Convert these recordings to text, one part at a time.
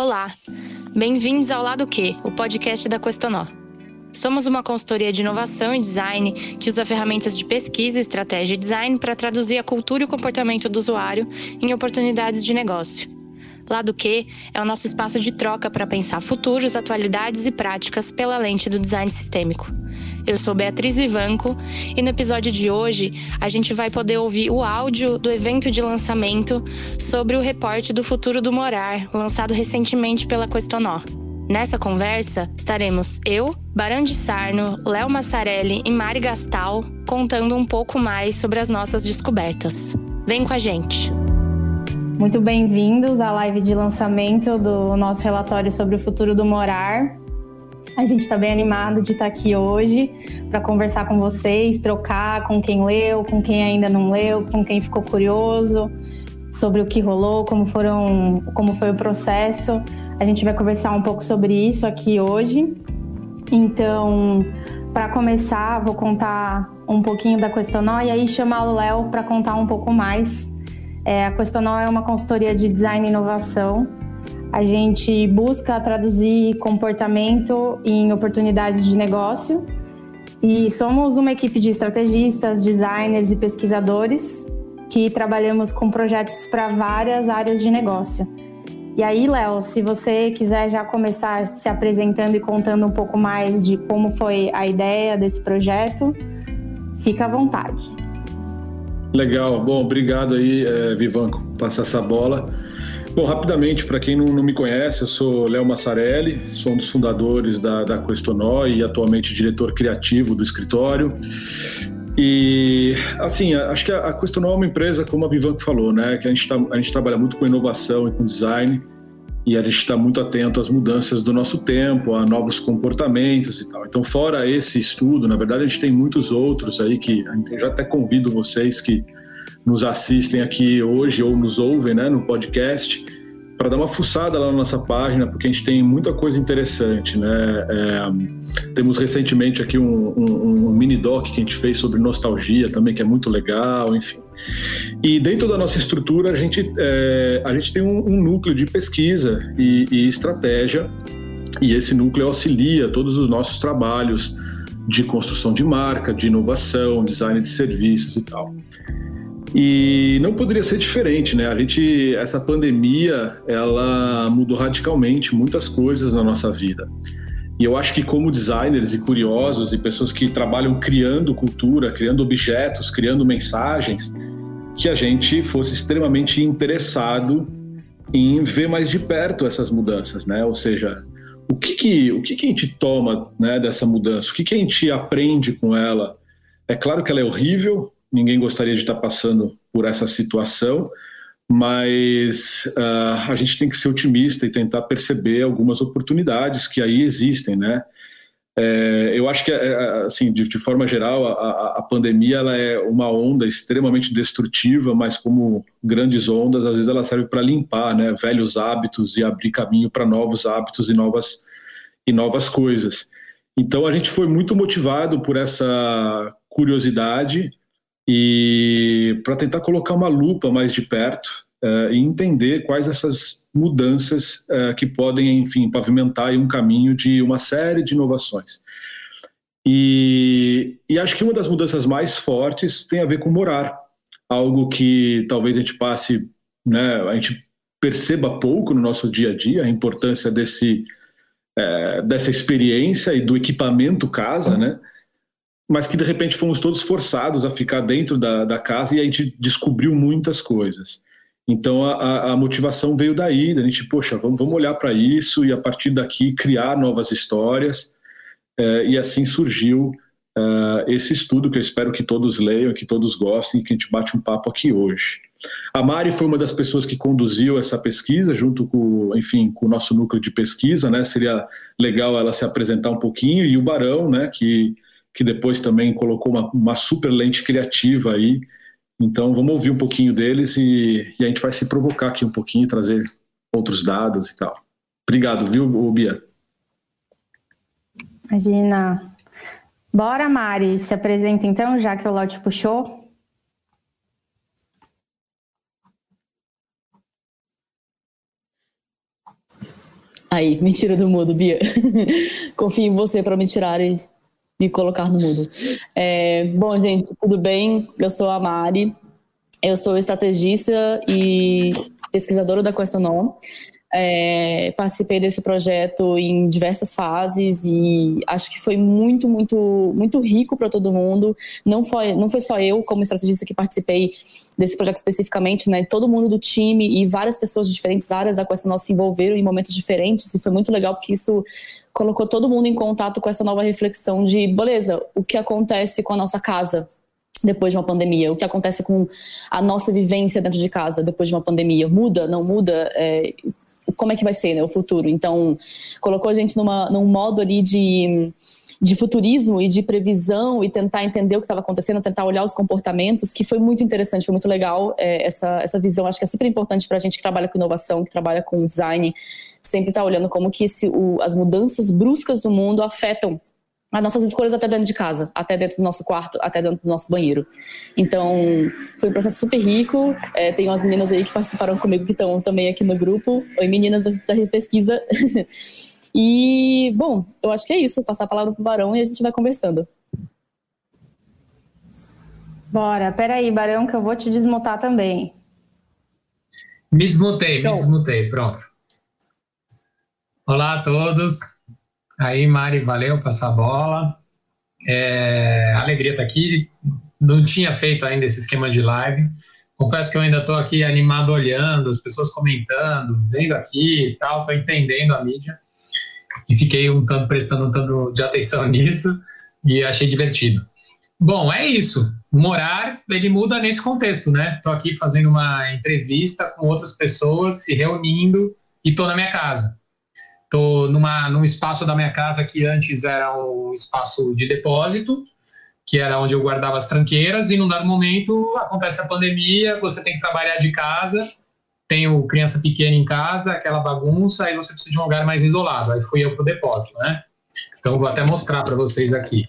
Olá, bem-vindos ao Lado Q, o podcast da Questonó. Somos uma consultoria de inovação e design que usa ferramentas de pesquisa, estratégia e design para traduzir a cultura e o comportamento do usuário em oportunidades de negócio. Lado Q é o nosso espaço de troca para pensar futuros, atualidades e práticas pela lente do design sistêmico. Eu sou Beatriz Vivanco e no episódio de hoje a gente vai poder ouvir o áudio do evento de lançamento sobre o reporte do futuro do morar, lançado recentemente pela Questonó. Nessa conversa, estaremos eu, Barão de Sarno, Léo Massarelli e Mari Gastal contando um pouco mais sobre as nossas descobertas. Vem com a gente! Muito bem-vindos à live de lançamento do nosso relatório sobre o futuro do morar. A gente está bem animado de estar tá aqui hoje para conversar com vocês, trocar com quem leu, com quem ainda não leu, com quem ficou curioso sobre o que rolou, como foram, como foi o processo. A gente vai conversar um pouco sobre isso aqui hoje. Então, para começar, vou contar um pouquinho da Questonó e aí chamar o Léo para contar um pouco mais. É, a Questonó é uma consultoria de design e inovação. A gente busca traduzir comportamento em oportunidades de negócio e somos uma equipe de estrategistas, designers e pesquisadores que trabalhamos com projetos para várias áreas de negócio. E aí, Léo, se você quiser já começar se apresentando e contando um pouco mais de como foi a ideia desse projeto, fica à vontade. Legal, bom, obrigado aí, é, Vivanco, passar essa bola. Bom, rapidamente, para quem não, não, me conhece, eu sou Léo Massarelli, sou um dos fundadores da, da Questonó e atualmente diretor criativo do escritório. E, assim, acho que a Questonol é uma empresa, como a Vivanco falou, né, que a gente, tá, a gente trabalha muito com inovação e com design, e a gente está muito atento às mudanças do nosso tempo, a novos comportamentos e tal. Então, fora esse estudo, na verdade, a gente tem muitos outros aí que já até convido vocês que nos assistem aqui hoje ou nos ouvem né, no podcast para dar uma fuçada lá na nossa página, porque a gente tem muita coisa interessante, né? É, temos recentemente aqui um, um, um, mini doc que a gente fez sobre nostalgia também, que é muito legal, enfim. E dentro da nossa estrutura, a gente, é, a gente tem um, um, núcleo de pesquisa e, e estratégia, e esse núcleo auxilia todos os nossos trabalhos de construção de marca, de inovação, design de serviços e tal. E não poderia ser diferente, né? A gente, essa pandemia, ela mudou radicalmente muitas coisas na nossa vida. E eu acho que como designers e curiosos e pessoas que trabalham criando cultura, criando objetos, criando mensagens, que a gente fosse extremamente interessado em ver mais de perto essas mudanças, né? Ou seja, o que que, o que, que a gente toma né, dessa mudança? O que, que a gente aprende com ela? É claro que ela é horrível, ninguém gostaria de estar passando por essa situação, mas uh, a gente tem que ser otimista e tentar perceber algumas oportunidades que aí existem, né? É, eu acho que, é, assim, de, de forma geral, a, a, pandemia ela é uma onda extremamente destrutiva, mas como grandes ondas, às vezes ela serve para limpar, né, velhos hábitos e abrir caminho para novos hábitos e novas e novas coisas. Então a gente foi muito motivado por essa curiosidade e para tentar colocar uma lupa mais de perto uh, e entender quais essas mudanças uh, que podem, enfim, pavimentar um caminho de uma série de inovações. E, e acho que uma das mudanças mais fortes tem a ver com morar, algo que talvez a gente passe, né, a gente perceba pouco no nosso dia a dia, a importância desse, é, dessa experiência e do equipamento casa, né? Mas que de repente fomos todos forçados a ficar dentro da, da casa e a gente descobriu muitas coisas. Então a, a motivação veio daí, da gente, poxa, vamos, vamos olhar para isso e a partir daqui criar novas histórias. É, e assim surgiu uh, esse estudo que eu espero que todos leiam, que todos gostem, que a gente bate um papo aqui hoje. A Mari foi uma das pessoas que conduziu essa pesquisa, junto com, enfim, com o nosso núcleo de pesquisa, né? Seria legal ela se apresentar um pouquinho e o Barão, né? Que que depois também colocou uma, uma super lente criativa aí. Então vamos ouvir um pouquinho deles e, e, a gente vai se provocar aqui um pouquinho, trazer outros dados e tal. Obrigado, viu, Bia? Imagina. Bora, Mari, se apresenta então, já que o Lote puxou. Aí, me tira do mudo, Bia. Confio em você para me tirar e me colocar no mudo. É, bom, gente, tudo bem? Eu sou a Mari. Eu sou estrategista e pesquisadora da Questionon. É, participei desse projeto em diversas fases e acho que foi muito, muito, muito rico para todo mundo. Não foi, não foi só eu, como estrategista, que participei desse projeto especificamente, né? Todo mundo do time e várias pessoas de diferentes áreas da Questionol se envolveram em momentos diferentes e foi muito legal porque isso colocou todo mundo em contato com essa nova reflexão de, beleza, o que acontece com a nossa casa, depois de uma pandemia? O que acontece com a nossa vivência dentro de casa depois de uma pandemia? Muda, não muda? É, como é que vai ser né, o futuro? Então, colocou a gente numa, num modo ali de, de futurismo e de previsão e tentar entender o que estava acontecendo, tentar olhar os comportamentos, que foi muito interessante, foi muito legal é, essa, essa visão. Acho que é super importante para a gente que trabalha com inovação, que trabalha com design, sempre estar tá olhando como que esse, o, as mudanças bruscas do mundo afetam as nossas escolhas até dentro de casa, até dentro do nosso quarto, até dentro do nosso banheiro. Então, foi um processo super rico. É, tem umas meninas aí que participaram comigo que estão também aqui no grupo. Oi, meninas da pesquisa. e, bom, eu acho que é isso. Passar a palavra pro Barão e a gente vai conversando. Bora. Peraí, Barão, que eu vou te desmutar também. Me desmutei, me desmutei. Pronto. Olá a todos. Aí, Mari, valeu, passar a bola. É, alegria estar tá aqui. Não tinha feito ainda esse esquema de live. Confesso que eu ainda estou aqui animado olhando, as pessoas comentando, vendo aqui e tal, estou entendendo a mídia. E fiquei um tanto prestando um tanto de atenção nisso e achei divertido. Bom, é isso. Morar, ele muda nesse contexto, né? Estou aqui fazendo uma entrevista com outras pessoas, se reunindo e estou na minha casa. Estou num espaço da minha casa que antes era um espaço de depósito, que era onde eu guardava as tranqueiras, e num dado momento acontece a pandemia, você tem que trabalhar de casa, tenho criança pequena em casa, aquela bagunça, aí você precisa de um lugar mais isolado. Aí fui eu para o depósito, né? Então vou até mostrar para vocês aqui.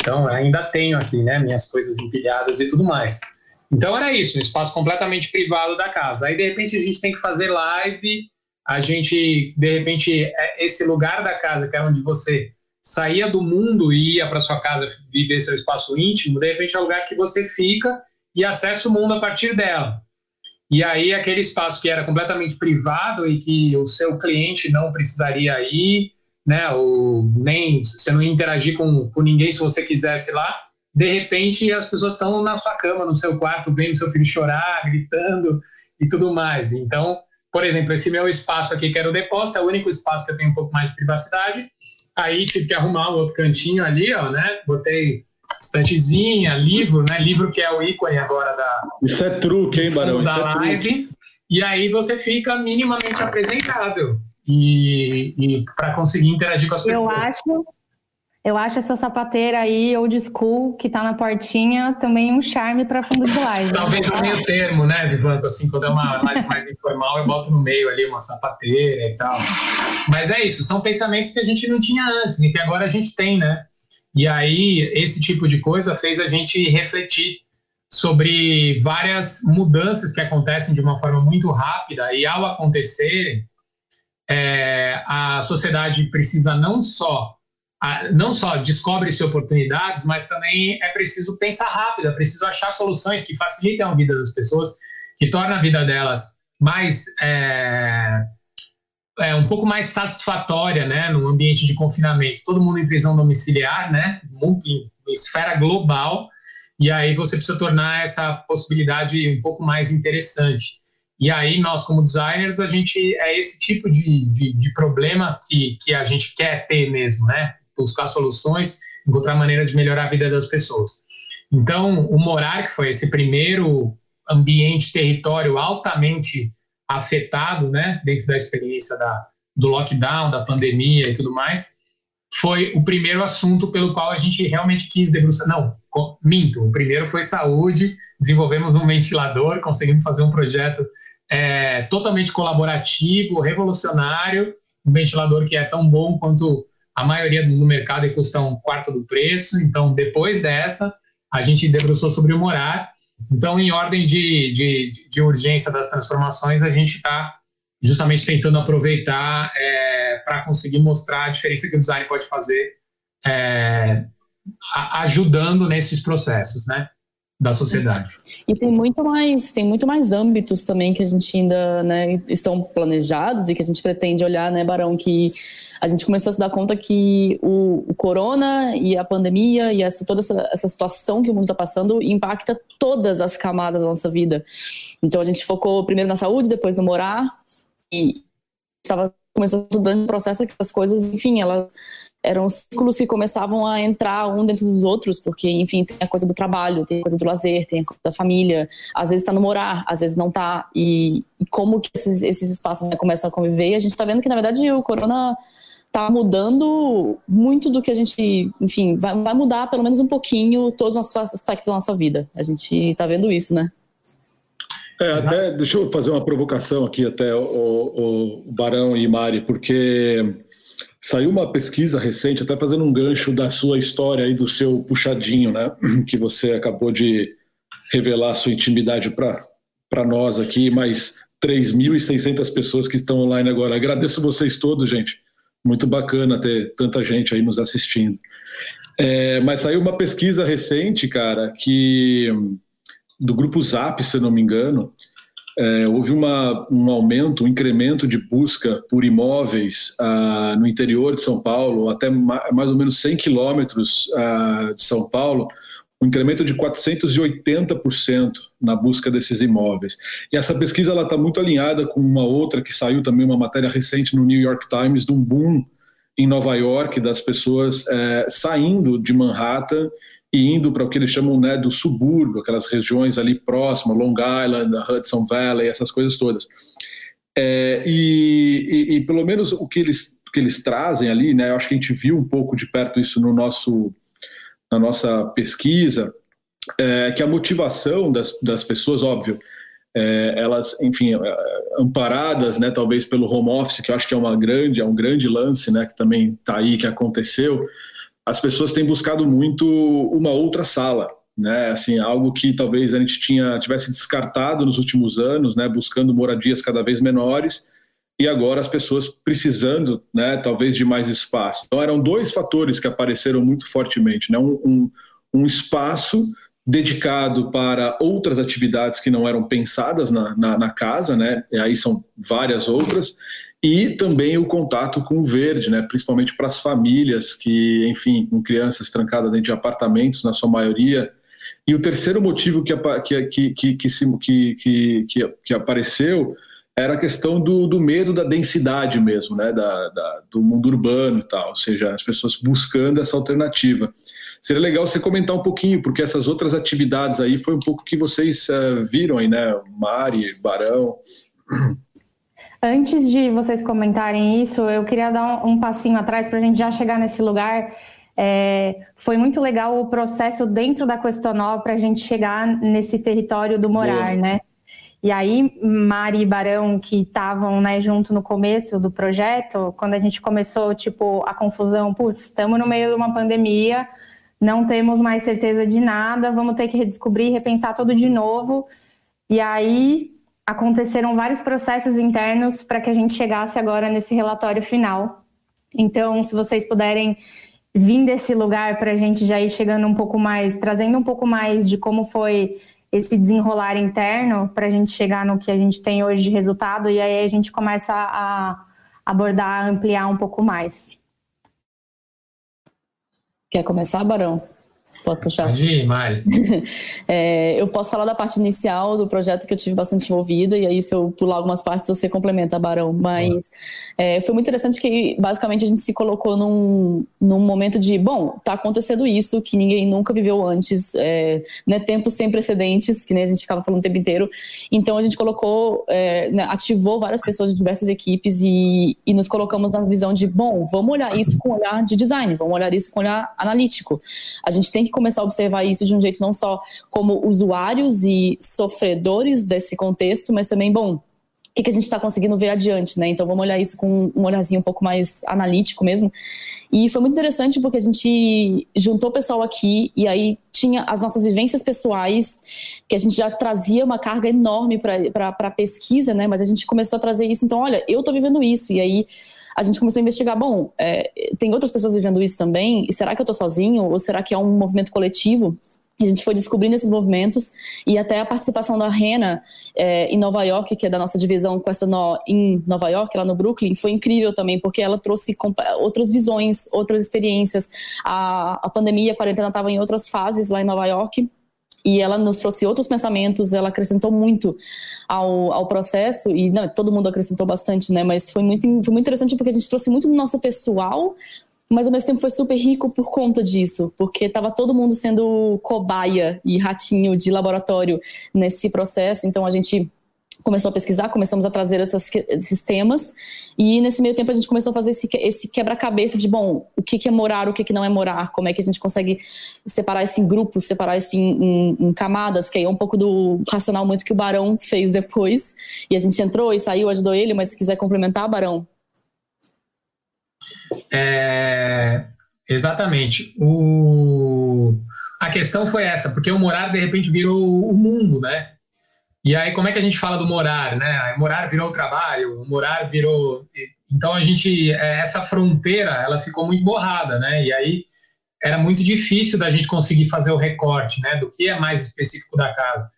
Então ainda tenho aqui, né, minhas coisas empilhadas e tudo mais. Então era isso, um espaço completamente privado da casa. Aí de repente a gente tem que fazer live a gente, de repente, é esse lugar da casa, que é onde você saía do mundo e ia para sua casa viver seu espaço íntimo, de repente é o lugar que você fica e acessa o mundo a partir dela. E aí aquele espaço que era completamente privado e que o seu cliente não precisaria ir, né, ou nem você não ia interagir com, com ninguém se você quisesse lá, de repente as pessoas estão na sua cama, no seu quarto, vendo seu filho chorar, gritando e tudo mais. Então, por exemplo, esse meu espaço aqui, que era o depósito, é o único espaço que eu tenho um pouco mais de privacidade. Aí tive que arrumar um outro cantinho ali, ó, né? Botei estantezinha, livro, né? Livro que é o ícone agora da. Isso é truque, hein, Barão? Da Isso é live. Truque. E aí você fica minimamente apresentável e, e para conseguir interagir com as pessoas. Eu acho eu acho essa sapateira aí, old school, que tá na portinha, também um charme para fundo de live. Talvez um meio termo, né, Vivanco? Assim, quando é uma live mais informal, eu boto no meio ali uma sapateira e tal. Mas é isso, são pensamentos que a gente não tinha antes e que agora a gente tem, né? E aí, esse tipo de coisa fez a gente refletir sobre várias mudanças que acontecem de uma forma muito rápida e, ao acontecerem, é, a sociedade precisa não só não só descobre-se oportunidades, mas também é preciso pensar rápido, é preciso achar soluções que facilitem a vida das pessoas, que tornem a vida delas mais é, é, um pouco mais satisfatória, né, no ambiente de confinamento. Todo mundo em prisão domiciliar, né, em esfera global, e aí você precisa tornar essa possibilidade um pouco mais interessante. E aí nós, como designers, a gente é esse tipo de, de, de problema que, que a gente quer ter mesmo, né? Buscar soluções, encontrar maneira de melhorar a vida das pessoas. Então, o Morar, que foi esse primeiro ambiente, território altamente afetado, né, dentro da experiência da, do lockdown, da pandemia e tudo mais, foi o primeiro assunto pelo qual a gente realmente quis debruçar. Não, minto. O primeiro foi saúde, desenvolvemos um ventilador, conseguimos fazer um projeto é, totalmente colaborativo, revolucionário, um ventilador que é tão bom quanto a maioria dos do mercado e custa um quarto do preço. Então, depois dessa, a gente debruçou sobre o morar. Então, em ordem de, de, de urgência das transformações, a gente está justamente tentando aproveitar é, para conseguir mostrar a diferença que o design pode fazer, é, ajudando nesses processos, né? Da sociedade. E tem muito mais, tem muito mais âmbitos também que a gente ainda, né, estão planejados e que a gente pretende olhar, né, Barão, que a gente começou a se dar conta que o, o corona e a pandemia e essa, toda essa, essa situação que o mundo está passando impacta todas as camadas da nossa vida. Então a gente focou primeiro na saúde, depois no morar e estava começou estudando um processo que as coisas, enfim, elas eram ciclos que começavam a entrar um dentro dos outros, porque, enfim, tem a coisa do trabalho, tem a coisa do lazer, tem a coisa da família, às vezes está no morar, às vezes não está, e, e, como que esses, esses espaços né, começam a conviver, e a gente está vendo que, na verdade, o corona está mudando muito do que a gente, enfim, vai, vai, mudar pelo menos um pouquinho todos os aspectos da nossa vida. A gente está vendo isso, né? É, até, deixa eu fazer uma provocação aqui até o, o, Barão e Mari, porque Saiu uma pesquisa recente, até fazendo um gancho da sua história aí, do seu puxadinho, né? Que você acabou de revelar sua intimidade para nós aqui, mais 3.600 pessoas que estão online agora. Agradeço vocês todos, gente. Muito bacana ter tanta gente aí nos assistindo. É, mas saiu uma pesquisa recente, cara, que do grupo Zap, se não me engano, é, houve uma, um aumento, um incremento de busca por imóveis ah, no interior de São Paulo, até mais ou menos 100 quilômetros ah, de São Paulo, um incremento de 480% na busca desses imóveis. E essa pesquisa está muito alinhada com uma outra que saiu também, uma matéria recente no New York Times, de um boom em Nova York das pessoas é, saindo de Manhattan e indo para o que eles chamam né, do subúrbio, aquelas regiões ali próximas, Long Island, Hudson Valley, essas coisas todas. É, e, e, e, pelo menos o que eles, que eles trazem ali, né, eu acho que a gente viu um pouco de perto isso no nosso, na nossa pesquisa, é, que a motivação das, das pessoas, óbvio, é, elas, enfim, é, amparadas, né, talvez pelo home office, que eu acho que é uma grande, é um grande lance, né, que também está aí, que aconteceu, as pessoas têm buscado muito uma outra sala, né? Assim, algo que talvez a gente tinha tivesse descartado nos últimos anos, né? Buscando moradias cada vez menores e agora as pessoas precisando, né? Talvez de mais espaço. Então eram dois fatores que apareceram muito fortemente, né? Um, um, um espaço dedicado para outras atividades que não eram pensadas na, na, na casa, né? E aí são várias outras e também o contato com o verde, né, principalmente para as famílias que, enfim, com crianças trancadas dentro de apartamentos, na sua maioria. E o terceiro motivo que, que, que, que, que, que, que apareceu era a questão do, do medo da densidade mesmo, né, da, da, do mundo urbano e tal, ou seja, as pessoas buscando essa alternativa. Seria legal você comentar um pouquinho, porque essas outras atividades aí foi um pouco que vocês uh, viram aí, né, Mari, Barão. Antes de vocês comentarem isso, eu queria dar um, um passinho atrás para a gente já chegar nesse lugar. É, foi muito legal o processo dentro da Questonó para a gente chegar nesse território do morar, né? E aí, Mari e Barão, que estavam né, junto no começo do projeto, quando a gente começou, tipo, a confusão, putz, estamos no meio de uma pandemia, não temos mais certeza de nada, vamos ter que redescobrir, repensar tudo de novo. E aí, aconteceram vários processos internos para que a gente chegasse agora nesse relatório final. Então, se vocês puderem vir desse lugar para a gente já ir chegando um pouco mais, trazendo um pouco mais de como foi esse desenrolar interno para a gente chegar no que a gente tem hoje de resultado e aí a gente começa a abordar, ampliar um pouco mais. Quer começar, Barão? Posso puxar? Pode ir, Mari. é, eu posso falar da parte inicial do projeto que eu tive bastante envolvida, e aí se eu pular algumas partes você complementa, Barão. Mas é, foi muito interessante que basicamente a gente se colocou num, num momento de, bom, tá acontecendo isso que ninguém nunca viveu antes, é, né, tempos sem precedentes, que nem a gente ficava falando o tempo inteiro. Então a gente colocou, é, né, ativou várias pessoas de diversas equipes e, e nos colocamos na visão de, bom, vamos olhar isso com olhar de design, vamos olhar isso com olhar analítico. A gente tem que começar a observar isso de um jeito não só como usuários e sofredores desse contexto, mas também, bom, o que, que a gente está conseguindo ver adiante, né? Então vamos olhar isso com um olharzinho um pouco mais analítico mesmo. E foi muito interessante porque a gente juntou o pessoal aqui e aí tinha as nossas vivências pessoais, que a gente já trazia uma carga enorme para a pesquisa, né? Mas a gente começou a trazer isso, então, olha, eu estou vivendo isso, e aí a gente começou a investigar, bom, é, tem outras pessoas vivendo isso também, e será que eu estou sozinho, ou será que é um movimento coletivo? A gente foi descobrindo esses movimentos e até a participação da Rena é, em Nova York, que é da nossa divisão Questionó em Nova York, lá no Brooklyn, foi incrível também, porque ela trouxe outras visões, outras experiências. A, a pandemia, a quarentena estava em outras fases lá em Nova York e ela nos trouxe outros pensamentos, ela acrescentou muito ao, ao processo, e não, todo mundo acrescentou bastante, né? Mas foi muito, foi muito interessante porque a gente trouxe muito do nosso pessoal, mas ao mesmo tempo foi super rico por conta disso, porque estava todo mundo sendo cobaia e ratinho de laboratório nesse processo, então a gente começou a pesquisar, começamos a trazer essas, esses temas, e nesse meio tempo a gente começou a fazer esse, esse quebra-cabeça de, bom, o que, que, é morar, o que, que não é morar, como é que a gente consegue separar isso em grupos, separar isso em, em, em, camadas, que aí é um pouco do racional muito que o Barão fez depois, e a gente entrou e saiu, ajudou ele, mas se quiser complementar, Barão. É, exatamente. O, a questão foi essa, porque o morar de repente virou o mundo, né? E aí, como é que a gente fala do morar, né? Morar virou trabalho, morar virou. Então, a gente. É, essa fronteira, ela ficou muito borrada, né? E aí, era muito difícil da gente conseguir fazer o recorte, né? Do que é mais específico da casa.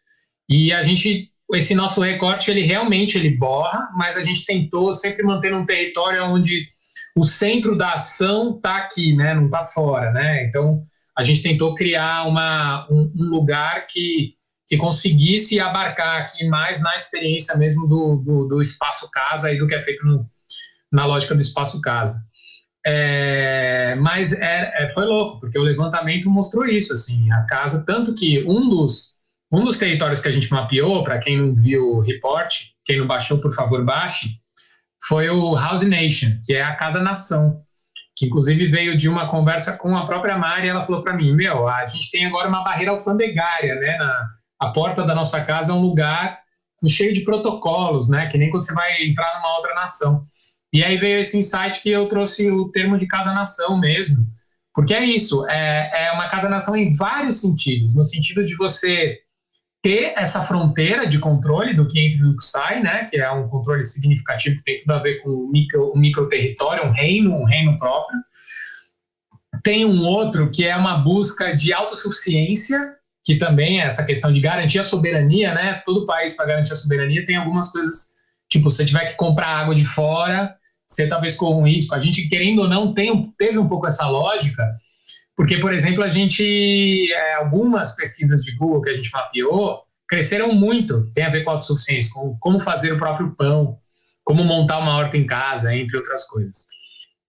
E a gente. Esse nosso recorte, ele realmente ele borra, mas a gente tentou sempre manter um território onde o centro da ação está aqui, né? Não está fora, né? Então, a gente tentou criar uma, um, um lugar que que conseguisse abarcar aqui mais na experiência mesmo do, do, do espaço casa e do que é feito no, na lógica do espaço casa. É, mas é, é, foi louco, porque o levantamento mostrou isso, assim, a casa, tanto que um dos, um dos territórios que a gente mapeou, para quem não viu o report, quem não baixou, por favor, baixe, foi o House Nation, que é a casa-nação, que inclusive veio de uma conversa com a própria Mari, ela falou para mim, meu, a gente tem agora uma barreira alfandegária, né, na, a porta da nossa casa é um lugar cheio de protocolos, né? Que nem quando você vai entrar numa outra nação. E aí veio esse insight que eu trouxe o termo de casa-nação mesmo, porque é isso, é, é uma casa-nação em vários sentidos, no sentido de você ter essa fronteira de controle do que entra e do que sai, né? Que é um controle significativo que tem tudo a ver com o micro, território, um reino, um reino próprio. Tem um outro que é uma busca de autossuficiência que também é essa questão de garantir a soberania, né? Todo país para garantir a soberania tem algumas coisas, tipo, você tiver que comprar água de fora, você talvez corra um risco. A gente, querendo ou não, tem, teve um pouco essa lógica, porque, por exemplo, a gente, é, algumas pesquisas de Google que a gente mapeou, cresceram muito, tem a ver com autossuficiência, com como fazer o próprio pão, como montar uma horta em casa, entre outras coisas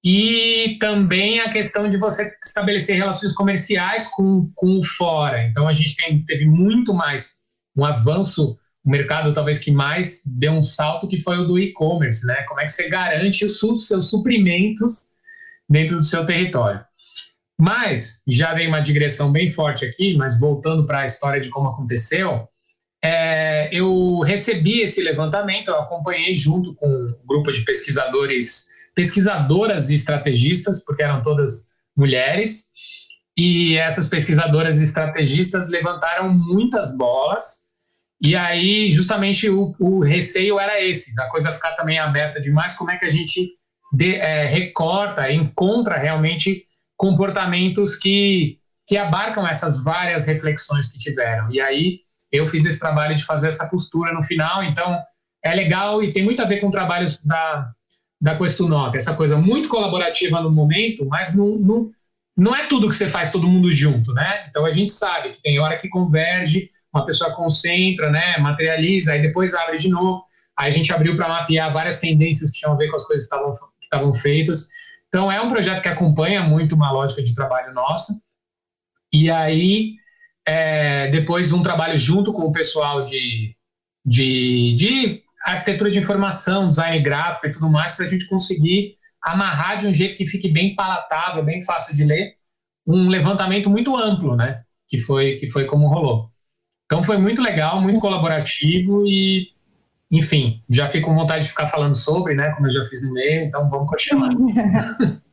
e também a questão de você estabelecer relações comerciais com, com o fora. Então, a gente tem, teve muito mais um avanço, o mercado talvez que mais deu um salto, que foi o do e-commerce, né? Como é que você garante os seus suprimentos dentro do seu território. Mas, já dei uma digressão bem forte aqui, mas voltando para a história de como aconteceu, é, eu recebi esse levantamento, eu acompanhei junto com um grupo de pesquisadores pesquisadoras e estrategistas, porque eram todas mulheres, e essas pesquisadoras e estrategistas levantaram muitas bolas, e aí justamente o, o receio era esse, da coisa ficar também aberta demais, como é que a gente de, é, recorta, encontra realmente comportamentos que, que abarcam essas várias reflexões que tiveram. E aí eu fiz esse trabalho de fazer essa costura no final, então é legal e tem muito a ver com trabalhos da, da Questunop, essa coisa muito colaborativa no momento, mas não, não, não é tudo que você faz todo mundo junto, né? Então a gente sabe que tem hora que converge, uma pessoa concentra, né, materializa, aí depois abre de novo. Aí a gente abriu para mapear várias tendências que tinham a ver com as coisas que estavam, que estavam feitas. Então é um projeto que acompanha muito uma lógica de trabalho nossa. E aí, é, depois um trabalho junto com o pessoal de, de, de arquitetura de informação, design gráfico e tudo mais, para a gente conseguir amarrar de um jeito que fique bem palatável, bem fácil de ler, um levantamento muito amplo, né? Que foi, que foi como rolou. Então foi muito legal, muito colaborativo e, enfim, já fico com vontade de ficar falando sobre, né? Como eu já fiz no meio, então vamos continuar.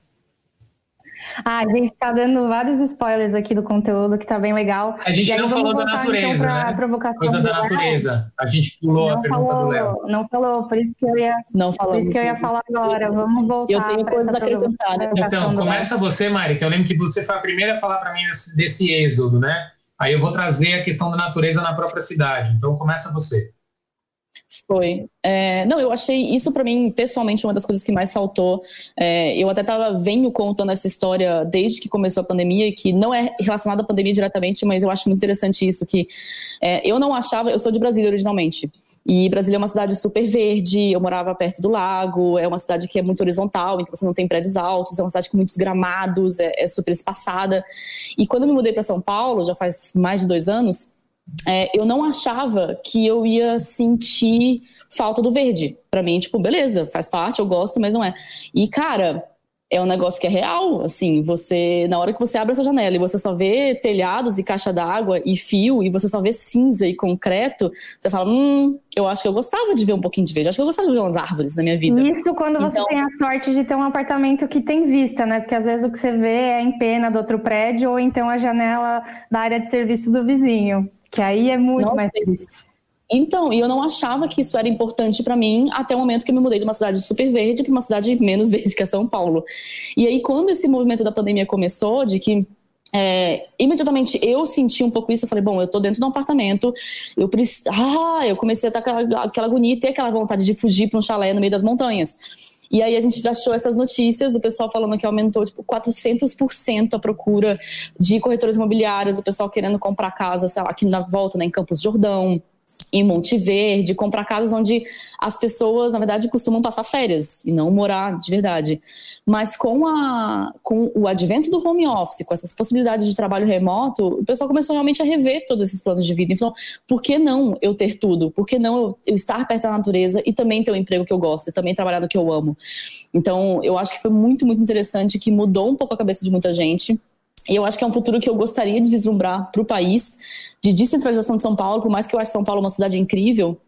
Ah, a gente tá dando vários spoilers aqui do conteúdo que tá bem legal. A gente não falou da então, natureza, então, né? Provocação Coisa da natureza. A gente pulou não a pergunta falou, do Léo. Não falou, por isso que eu ia, não falou, por isso que eu ia falar agora. Vamos voltar. Eu tenho coisas a acrescentar. Então, começa você, Mari, que eu lembro que você foi a primeira a falar para mim desse, desse êxodo, né? Aí eu vou trazer a questão da natureza na própria cidade. Então, começa você. Foi. É, não, eu achei isso para mim, pessoalmente, uma das coisas que mais saltou. É, eu até tava venho contando essa história desde que começou a pandemia, que não é relacionada à pandemia diretamente, mas eu acho muito interessante isso, que é, eu não achava, eu sou de Brasília originalmente, e Brasília é uma cidade super verde, eu morava perto do lago, é uma cidade que é muito horizontal, então você não tem prédios altos, é uma cidade com muitos gramados, é, é super espaçada. E quando eu me mudei para São Paulo, já faz mais de dois anos, é, eu não achava que eu ia sentir falta do verde. Para mim, tipo, beleza, faz parte, eu gosto, mas não é. E, cara, é um negócio que é real, assim, você, na hora que você abre essa janela e você só vê telhados e caixa d'água e fio, e você só vê cinza e concreto, você fala, hum, eu acho que eu gostava de ver um pouquinho de verde, acho que eu gostava de ver umas árvores na minha vida. Isso quando você então tem a sorte de ter um apartamento que tem vista, né, porque às vezes o que você vê é em pena do outro prédio, ou então a janela da área de serviço do vizinho. Que aí é muito mais triste. Então, e eu não achava que isso era importante para mim até o momento que eu me mudei de uma cidade super verde para uma cidade menos verde, que é São Paulo. E aí, quando esse movimento da pandemia começou, de que é, imediatamente eu senti um pouco isso, eu falei, bom, eu tô dentro de um apartamento, eu preciso. Ah, eu comecei a ter aquela, aquela agonia e ter aquela vontade de fugir para um chalé no meio das montanhas. E aí a gente achou essas notícias, o pessoal falando que aumentou tipo 400% a procura de corretores imobiliários, o pessoal querendo comprar casa, sei lá, aqui na volta, né, em Campos Jordão, em Monte Verde, comprar casas onde as pessoas, na verdade, costumam passar férias e não morar de verdade. Mas com, a, com o advento do home office, com essas possibilidades de trabalho remoto, o pessoal começou realmente a rever todos esses planos de vida. Então, por que não eu ter tudo? Por que não eu, eu estar perto da natureza e também ter um emprego que eu gosto, e também trabalhar no que eu amo? Então, eu acho que foi muito, muito interessante, que mudou um pouco a cabeça de muita gente. E eu acho que é um futuro que eu gostaria de vislumbrar para o país, de descentralização de São Paulo, por mais que eu ache São Paulo uma cidade incrível,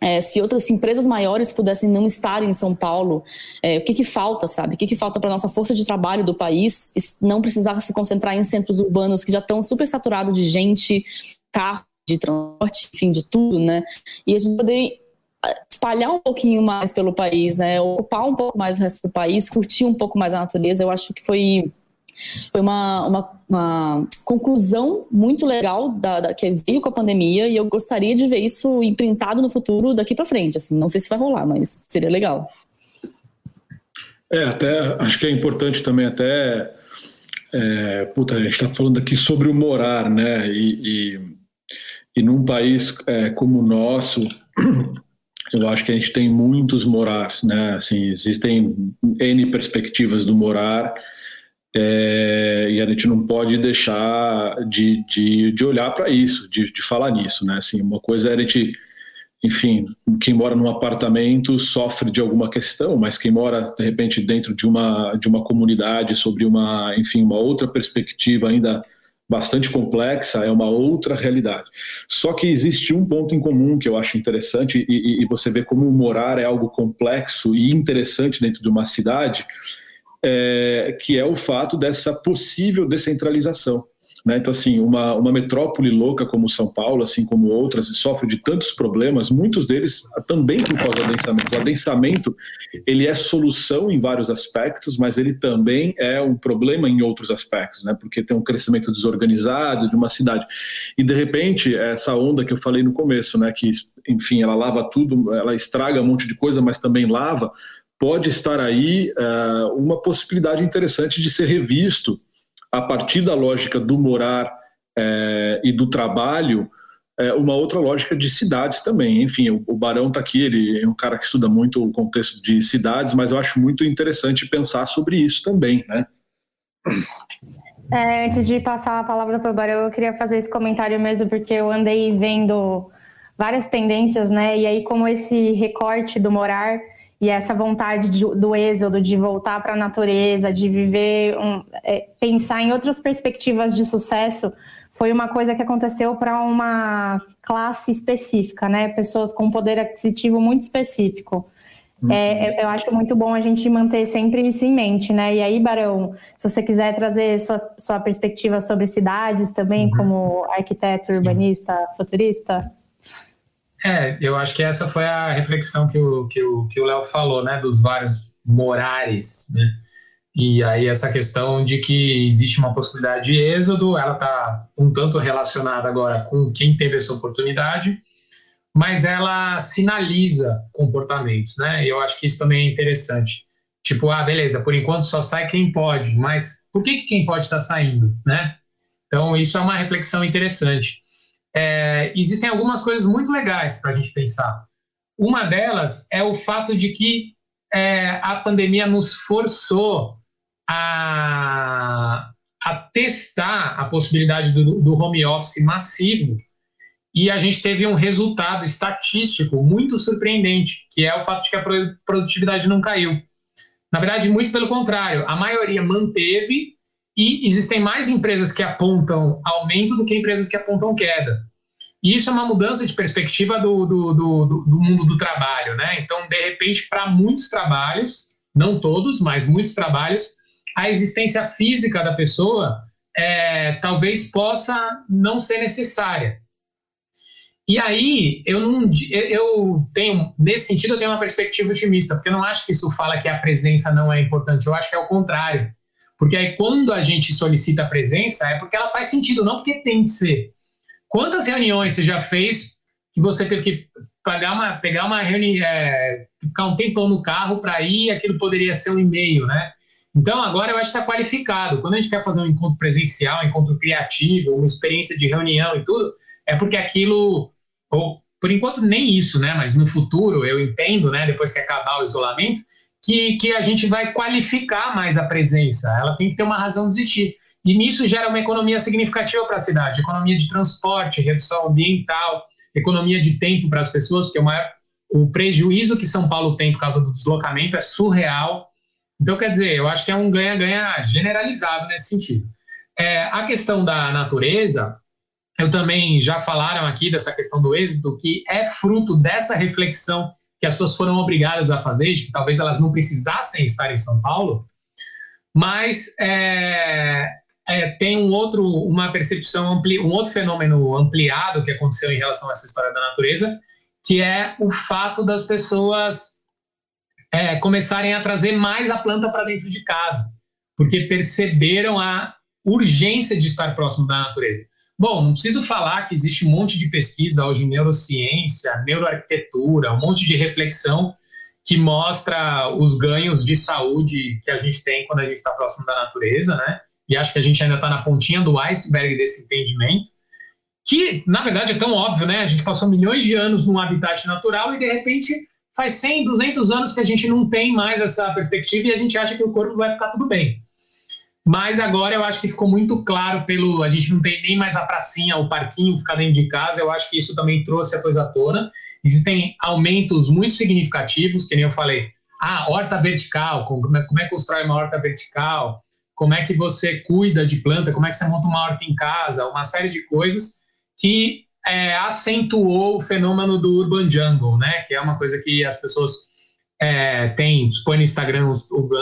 é, se outras empresas maiores pudessem não estar em São Paulo, é, o que, que falta, sabe? O que, que falta para a nossa força de trabalho do país não precisar se concentrar em centros urbanos que já estão super saturados de gente, carro, de transporte, enfim, de tudo, né? E a gente poder é, espalhar um pouquinho mais pelo país, né? Ocupar um pouco mais o resto do país, curtir um pouco mais a natureza, eu acho que foi foi uma, uma, uma conclusão muito legal da, da, que veio com a pandemia e eu gostaria de ver isso imprintado no futuro daqui para frente. Assim, não sei se vai rolar, mas seria legal. É, até acho que é importante também até é, puta, a gente está falando aqui sobre o morar, né? E, e, e num país é, como o nosso, eu acho que a gente tem muitos morares, né? Assim, existem N perspectivas do morar é, e a gente não pode deixar de, de, de olhar para isso, de, de falar nisso, né? Assim, uma coisa é a gente, enfim, quem mora num apartamento sofre de alguma questão, mas quem mora de repente dentro de uma de uma comunidade sobre uma, enfim, uma outra perspectiva ainda bastante complexa é uma outra realidade. Só que existe um ponto em comum que eu acho interessante e, e você vê como morar é algo complexo e interessante dentro de uma cidade é, que é o fato dessa possível descentralização. Né? Então, assim, uma, uma metrópole louca como São Paulo, assim como outras, sofre de tantos problemas, muitos deles também por causa do adensamento. O adensamento, ele é solução em vários aspectos, mas ele também é um problema em outros aspectos, né? porque tem um crescimento desorganizado de uma cidade. E, de repente, essa onda que eu falei no começo, né? que, enfim, ela lava tudo, ela estraga um monte de coisa, mas também lava, pode estar aí uh, uma possibilidade interessante de ser revisto a partir da lógica do morar uh, e do trabalho, uh, uma outra lógica de cidades também. Enfim, o, o Barão está aqui, ele é um cara que estuda muito o contexto de cidades, mas eu acho muito interessante pensar sobre isso também, né? É, antes de passar a palavra para o Barão, eu queria fazer esse comentário mesmo, porque eu andei vendo várias tendências, né? E aí, como esse recorte do morar e essa vontade de, do êxodo, de voltar para a natureza, de viver, um, é, pensar em outras perspectivas de sucesso, foi uma coisa que aconteceu para uma classe específica, né? Pessoas com poder aquisitivo muito específico. Uhum. É, eu acho muito bom a gente manter sempre isso em mente, né? E aí, Barão, se você quiser trazer sua, sua perspectiva sobre cidades também, uhum. como arquiteto, urbanista, Sim. futurista. É, eu acho que essa foi a reflexão que o que o que o Léo falou, né, dos vários morares, né? E aí essa questão de que existe uma possibilidade de êxodo, ela está um tanto relacionada agora com quem teve essa oportunidade, mas ela sinaliza comportamentos, né? E eu acho que isso também é interessante. Tipo, ah, beleza, por enquanto só sai quem pode, mas por que, que quem pode está saindo, né? Então, isso é uma reflexão interessante. É, existem algumas coisas muito legais para a gente pensar. Uma delas é o fato de que é, a pandemia nos forçou a, a testar a possibilidade do, do home office massivo e a gente teve um resultado estatístico muito surpreendente, que é o fato de que a produtividade não caiu. Na verdade, muito pelo contrário, a maioria manteve e existem mais empresas que apontam aumento do que empresas que apontam queda. E isso é uma mudança de perspectiva do, do, do, do mundo do trabalho, né? Então, de repente, para muitos trabalhos, não todos, mas muitos trabalhos, a existência física da pessoa é, talvez possa não ser necessária. E aí, eu não eu tenho, nesse sentido, eu tenho uma perspectiva otimista, porque eu não acho que isso fala que a presença não é importante, eu acho que é o contrário. Porque aí, quando a gente solicita a presença, é porque ela faz sentido, não porque tem que ser. Quantas reuniões você já fez que você teve que pagar uma, pegar uma reunião, é, ficar um tempão no carro para ir, aquilo poderia ser um e-mail, né? Então, agora eu acho que está qualificado. Quando a gente quer fazer um encontro presencial, um encontro criativo, uma experiência de reunião e tudo, é porque aquilo ou por enquanto nem isso, né? Mas no futuro eu entendo, né? Depois que acabar o isolamento, que, que a gente vai qualificar mais a presença. Ela tem que ter uma razão de existir. E nisso gera uma economia significativa para a cidade, economia de transporte, redução ambiental, economia de tempo para as pessoas, porque o, maior, o prejuízo que São Paulo tem por causa do deslocamento é surreal. Então, quer dizer, eu acho que é um ganha-ganha generalizado nesse sentido. É, a questão da natureza, eu também já falaram aqui dessa questão do êxito, que é fruto dessa reflexão que as pessoas foram obrigadas a fazer, de que talvez elas não precisassem estar em São Paulo, mas é, é, tem um outro, uma percepção, ampli, um outro fenômeno ampliado que aconteceu em relação a essa história da natureza, que é o fato das pessoas é, começarem a trazer mais a planta para dentro de casa, porque perceberam a urgência de estar próximo da natureza. Bom, não preciso falar que existe um monte de pesquisa hoje em neurociência, neuroarquitetura, um monte de reflexão que mostra os ganhos de saúde que a gente tem quando a gente está próximo da natureza, né? E acho que a gente ainda está na pontinha do iceberg desse entendimento, que na verdade é tão óbvio, né? A gente passou milhões de anos num habitat natural e de repente faz 100, 200 anos que a gente não tem mais essa perspectiva e a gente acha que o corpo vai ficar tudo bem. Mas agora eu acho que ficou muito claro pelo. A gente não tem nem mais a pracinha, o parquinho ficar dentro de casa. Eu acho que isso também trouxe a coisa à tona. Existem aumentos muito significativos, que nem eu falei. Ah, horta vertical, como é, como é que constrói uma horta vertical? Como é que você cuida de planta? Como é que você monta uma horta em casa? Uma série de coisas que é, acentuou o fenômeno do urban jungle, né? Que é uma coisa que as pessoas é, tem, põe no Instagram,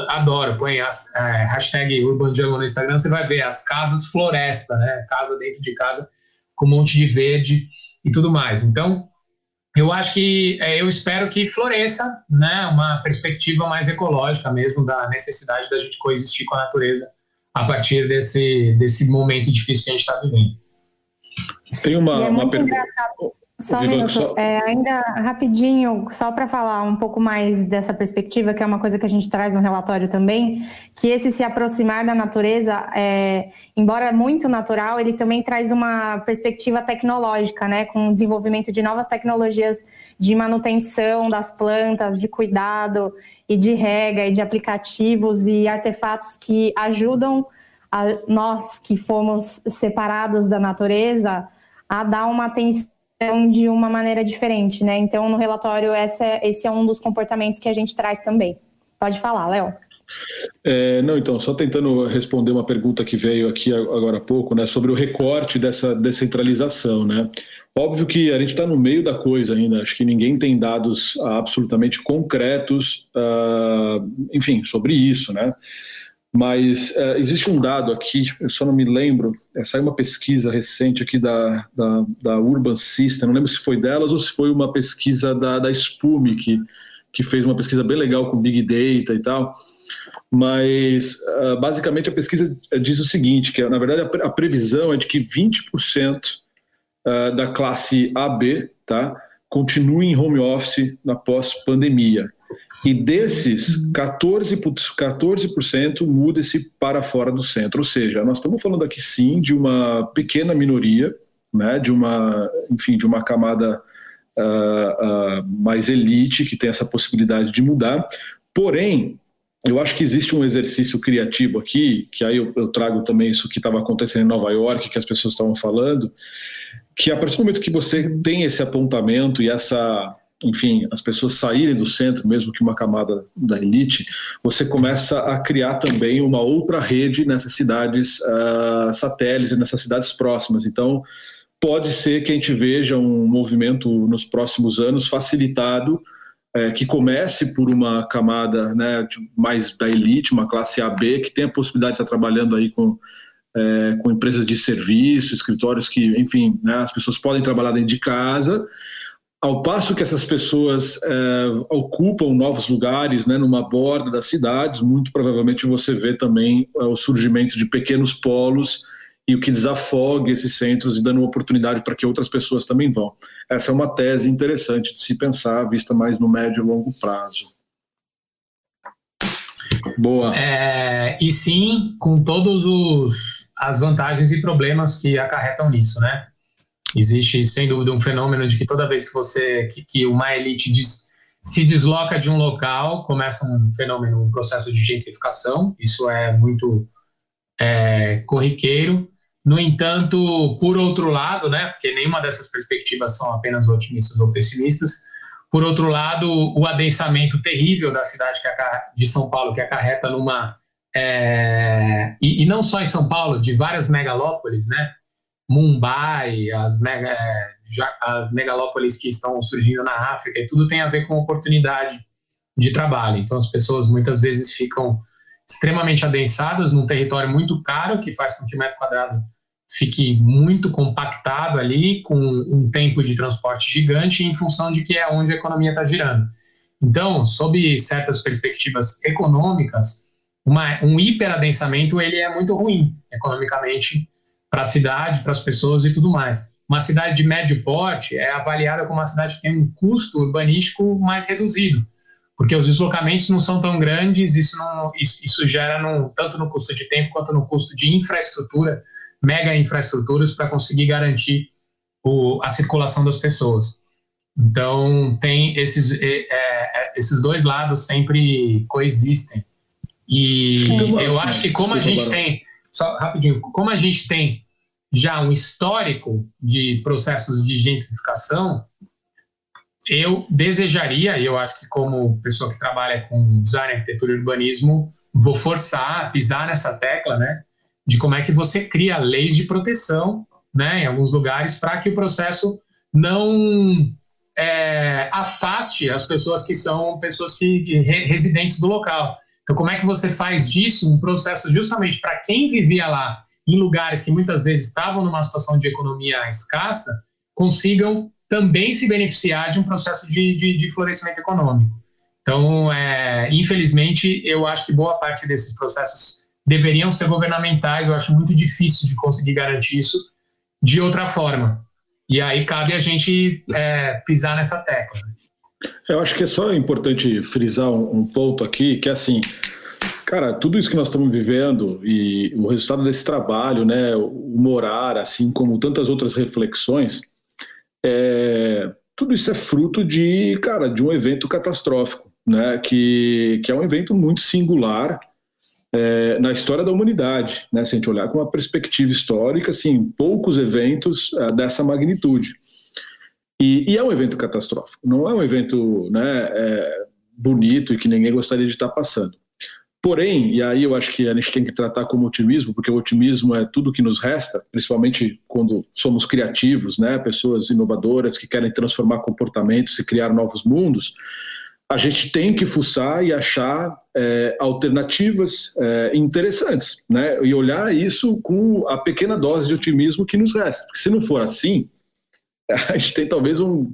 adoro, põe as, é, hashtag Urban Jungle no Instagram, você vai ver as casas floresta, né? Casa dentro de casa, com um monte de verde e tudo mais. Então, eu acho que, é, eu espero que floresça, né? Uma perspectiva mais ecológica mesmo da necessidade da gente coexistir com a natureza a partir desse, desse momento difícil que a gente está vivendo. Tem uma, é uma pergunta. Só um minuto, só... É, ainda rapidinho, só para falar um pouco mais dessa perspectiva, que é uma coisa que a gente traz no relatório também, que esse se aproximar da natureza, é, embora muito natural, ele também traz uma perspectiva tecnológica, né, com o desenvolvimento de novas tecnologias de manutenção das plantas, de cuidado e de rega e de aplicativos e artefatos que ajudam a nós que fomos separados da natureza a dar uma atenção de uma maneira diferente, né? Então, no relatório, essa, esse é um dos comportamentos que a gente traz também. Pode falar, Léo. É, não, então, só tentando responder uma pergunta que veio aqui agora há pouco, né, sobre o recorte dessa descentralização, né? Óbvio que a gente está no meio da coisa ainda, acho que ninguém tem dados absolutamente concretos, uh, enfim, sobre isso, né? Mas uh, existe um dado aqui, eu só não me lembro, é, saiu uma pesquisa recente aqui da, da, da, Urban System, não lembro se foi delas ou se foi uma pesquisa da, da Spume, que, que fez uma pesquisa bem legal com Big Data e tal, mas uh, basicamente a pesquisa diz o seguinte, que na verdade a, a previsão é de que 20% uh, da classe AB, tá? Continue em home office na pós-pandemia. E desses, 14%, 14% muda-se para fora do centro. Ou seja, nós estamos falando aqui sim de uma pequena minoria, né, de uma, enfim, de uma camada uh, uh, mais elite que tem essa possibilidade de mudar. Porém, eu acho que existe um exercício criativo aqui, que aí eu, eu trago também isso que estava acontecendo em Nova York, que as pessoas estavam falando, que a partir do momento que você tem esse apontamento e essa, enfim, as pessoas saírem do centro, mesmo que uma camada da elite, você começa a criar também uma outra rede nessas cidades uh, satélites, nessas cidades próximas. Então, pode ser que a gente veja um movimento nos próximos anos facilitado é, que comece por uma camada né, mais da elite, uma classe AB, que tem a possibilidade de estar trabalhando aí com é, com empresas de serviço, escritórios que, enfim, né, as pessoas podem trabalhar dentro de casa, ao passo que essas pessoas é, ocupam novos lugares, né, numa borda das cidades, muito provavelmente você vê também é, o surgimento de pequenos polos e o que desafoga esses centros e dando uma oportunidade para que outras pessoas também vão. Essa é uma tese interessante de se pensar, vista mais no médio e longo prazo. Boa. É, e sim, com todos os as vantagens e problemas que acarretam nisso, né? Existe, sem dúvida, um fenômeno de que toda vez que você, que, que uma elite se desloca de um local, começa um fenômeno, um processo de gentrificação. Isso é muito é, corriqueiro. No entanto, por outro lado, né, porque nenhuma dessas perspectivas são apenas otimistas ou pessimistas, por outro lado, o adensamento terrível da cidade de São Paulo, que acarreta numa é, e, e, não só em São Paulo, de várias megalópolis, né? Mumbai, as, mega, é, as megalópolis que estão surgindo na África, e tudo tem a ver com oportunidade de trabalho. Então, as pessoas muitas vezes ficam extremamente adensadas num território muito caro, que faz com que o metro quadrado fique muito compactado ali, com um tempo de transporte gigante, em função de que é onde a economia está girando. Então, sob certas perspectivas econômicas, uma, um hiperadensamento ele é muito ruim economicamente para a cidade, para as pessoas e tudo mais. Uma cidade de médio porte é avaliada como uma cidade que tem um custo urbanístico mais reduzido, porque os deslocamentos não são tão grandes, isso, não, isso, isso gera no, tanto no custo de tempo quanto no custo de infraestrutura, mega infraestruturas para conseguir garantir o, a circulação das pessoas. Então, tem esses, é, é, esses dois lados sempre coexistem. E eu acho que como a gente tem, só rapidinho, como a gente tem já um histórico de processos de gentrificação, eu desejaria, e eu acho que como pessoa que trabalha com design, arquitetura e urbanismo, vou forçar, pisar nessa tecla, né, de como é que você cria leis de proteção, né, em alguns lugares, para que o processo não é, afaste as pessoas que são pessoas que residentes do local. Então, como é que você faz disso um processo justamente para quem vivia lá em lugares que muitas vezes estavam numa situação de economia escassa, consigam também se beneficiar de um processo de, de, de florescimento econômico. Então, é, infelizmente, eu acho que boa parte desses processos deveriam ser governamentais. Eu acho muito difícil de conseguir garantir isso de outra forma. E aí cabe a gente é, pisar nessa tecla. Eu acho que é só importante frisar um, ponto aqui, que é assim, Cara, tudo isso que nós estamos vivendo e o resultado desse trabalho, né, o morar, assim como tantas outras reflexões, é, tudo isso é fruto de, cara, de um evento catastrófico, né, que, que é um evento muito singular é, na história da humanidade, né, se a gente olhar com uma perspectiva histórica, assim, poucos eventos é, dessa magnitude. E, e, é um evento catastrófico, não é um evento né, é, bonito e que ninguém gostaria de estar passando. Porém, e aí eu acho que a gente tem que tratar como otimismo, porque o otimismo é tudo que nos resta, principalmente quando somos criativos, né? pessoas inovadoras que querem transformar comportamentos e criar novos mundos. A gente tem que fuçar e achar é, alternativas é, interessantes, né? E olhar isso com a pequena dose de otimismo que nos resta. Porque se não for assim, a gente tem talvez um,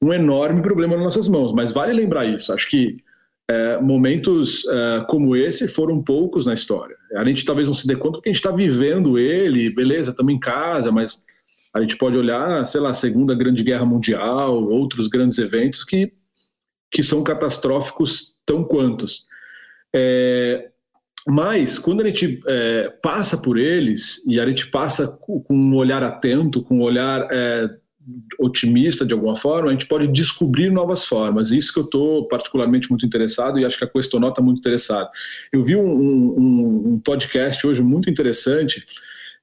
um enorme problema nas nossas mãos. Mas vale lembrar isso. Acho que é, momentos é, como esse foram poucos na história. A gente talvez não se dê conta porque a gente está vivendo ele, beleza, estamos em casa, mas a gente pode olhar, sei lá, a Segunda Grande Guerra Mundial, outros grandes eventos que, que são catastróficos tão quantos. É, mas quando a gente é, passa por eles e a gente passa com um olhar atento, com um olhar é, otimista de alguma forma, a gente pode descobrir novas formas. Isso que eu estou particularmente muito interessado e acho que a Questonó está muito interessada. Eu vi um, um, um, podcast hoje muito interessante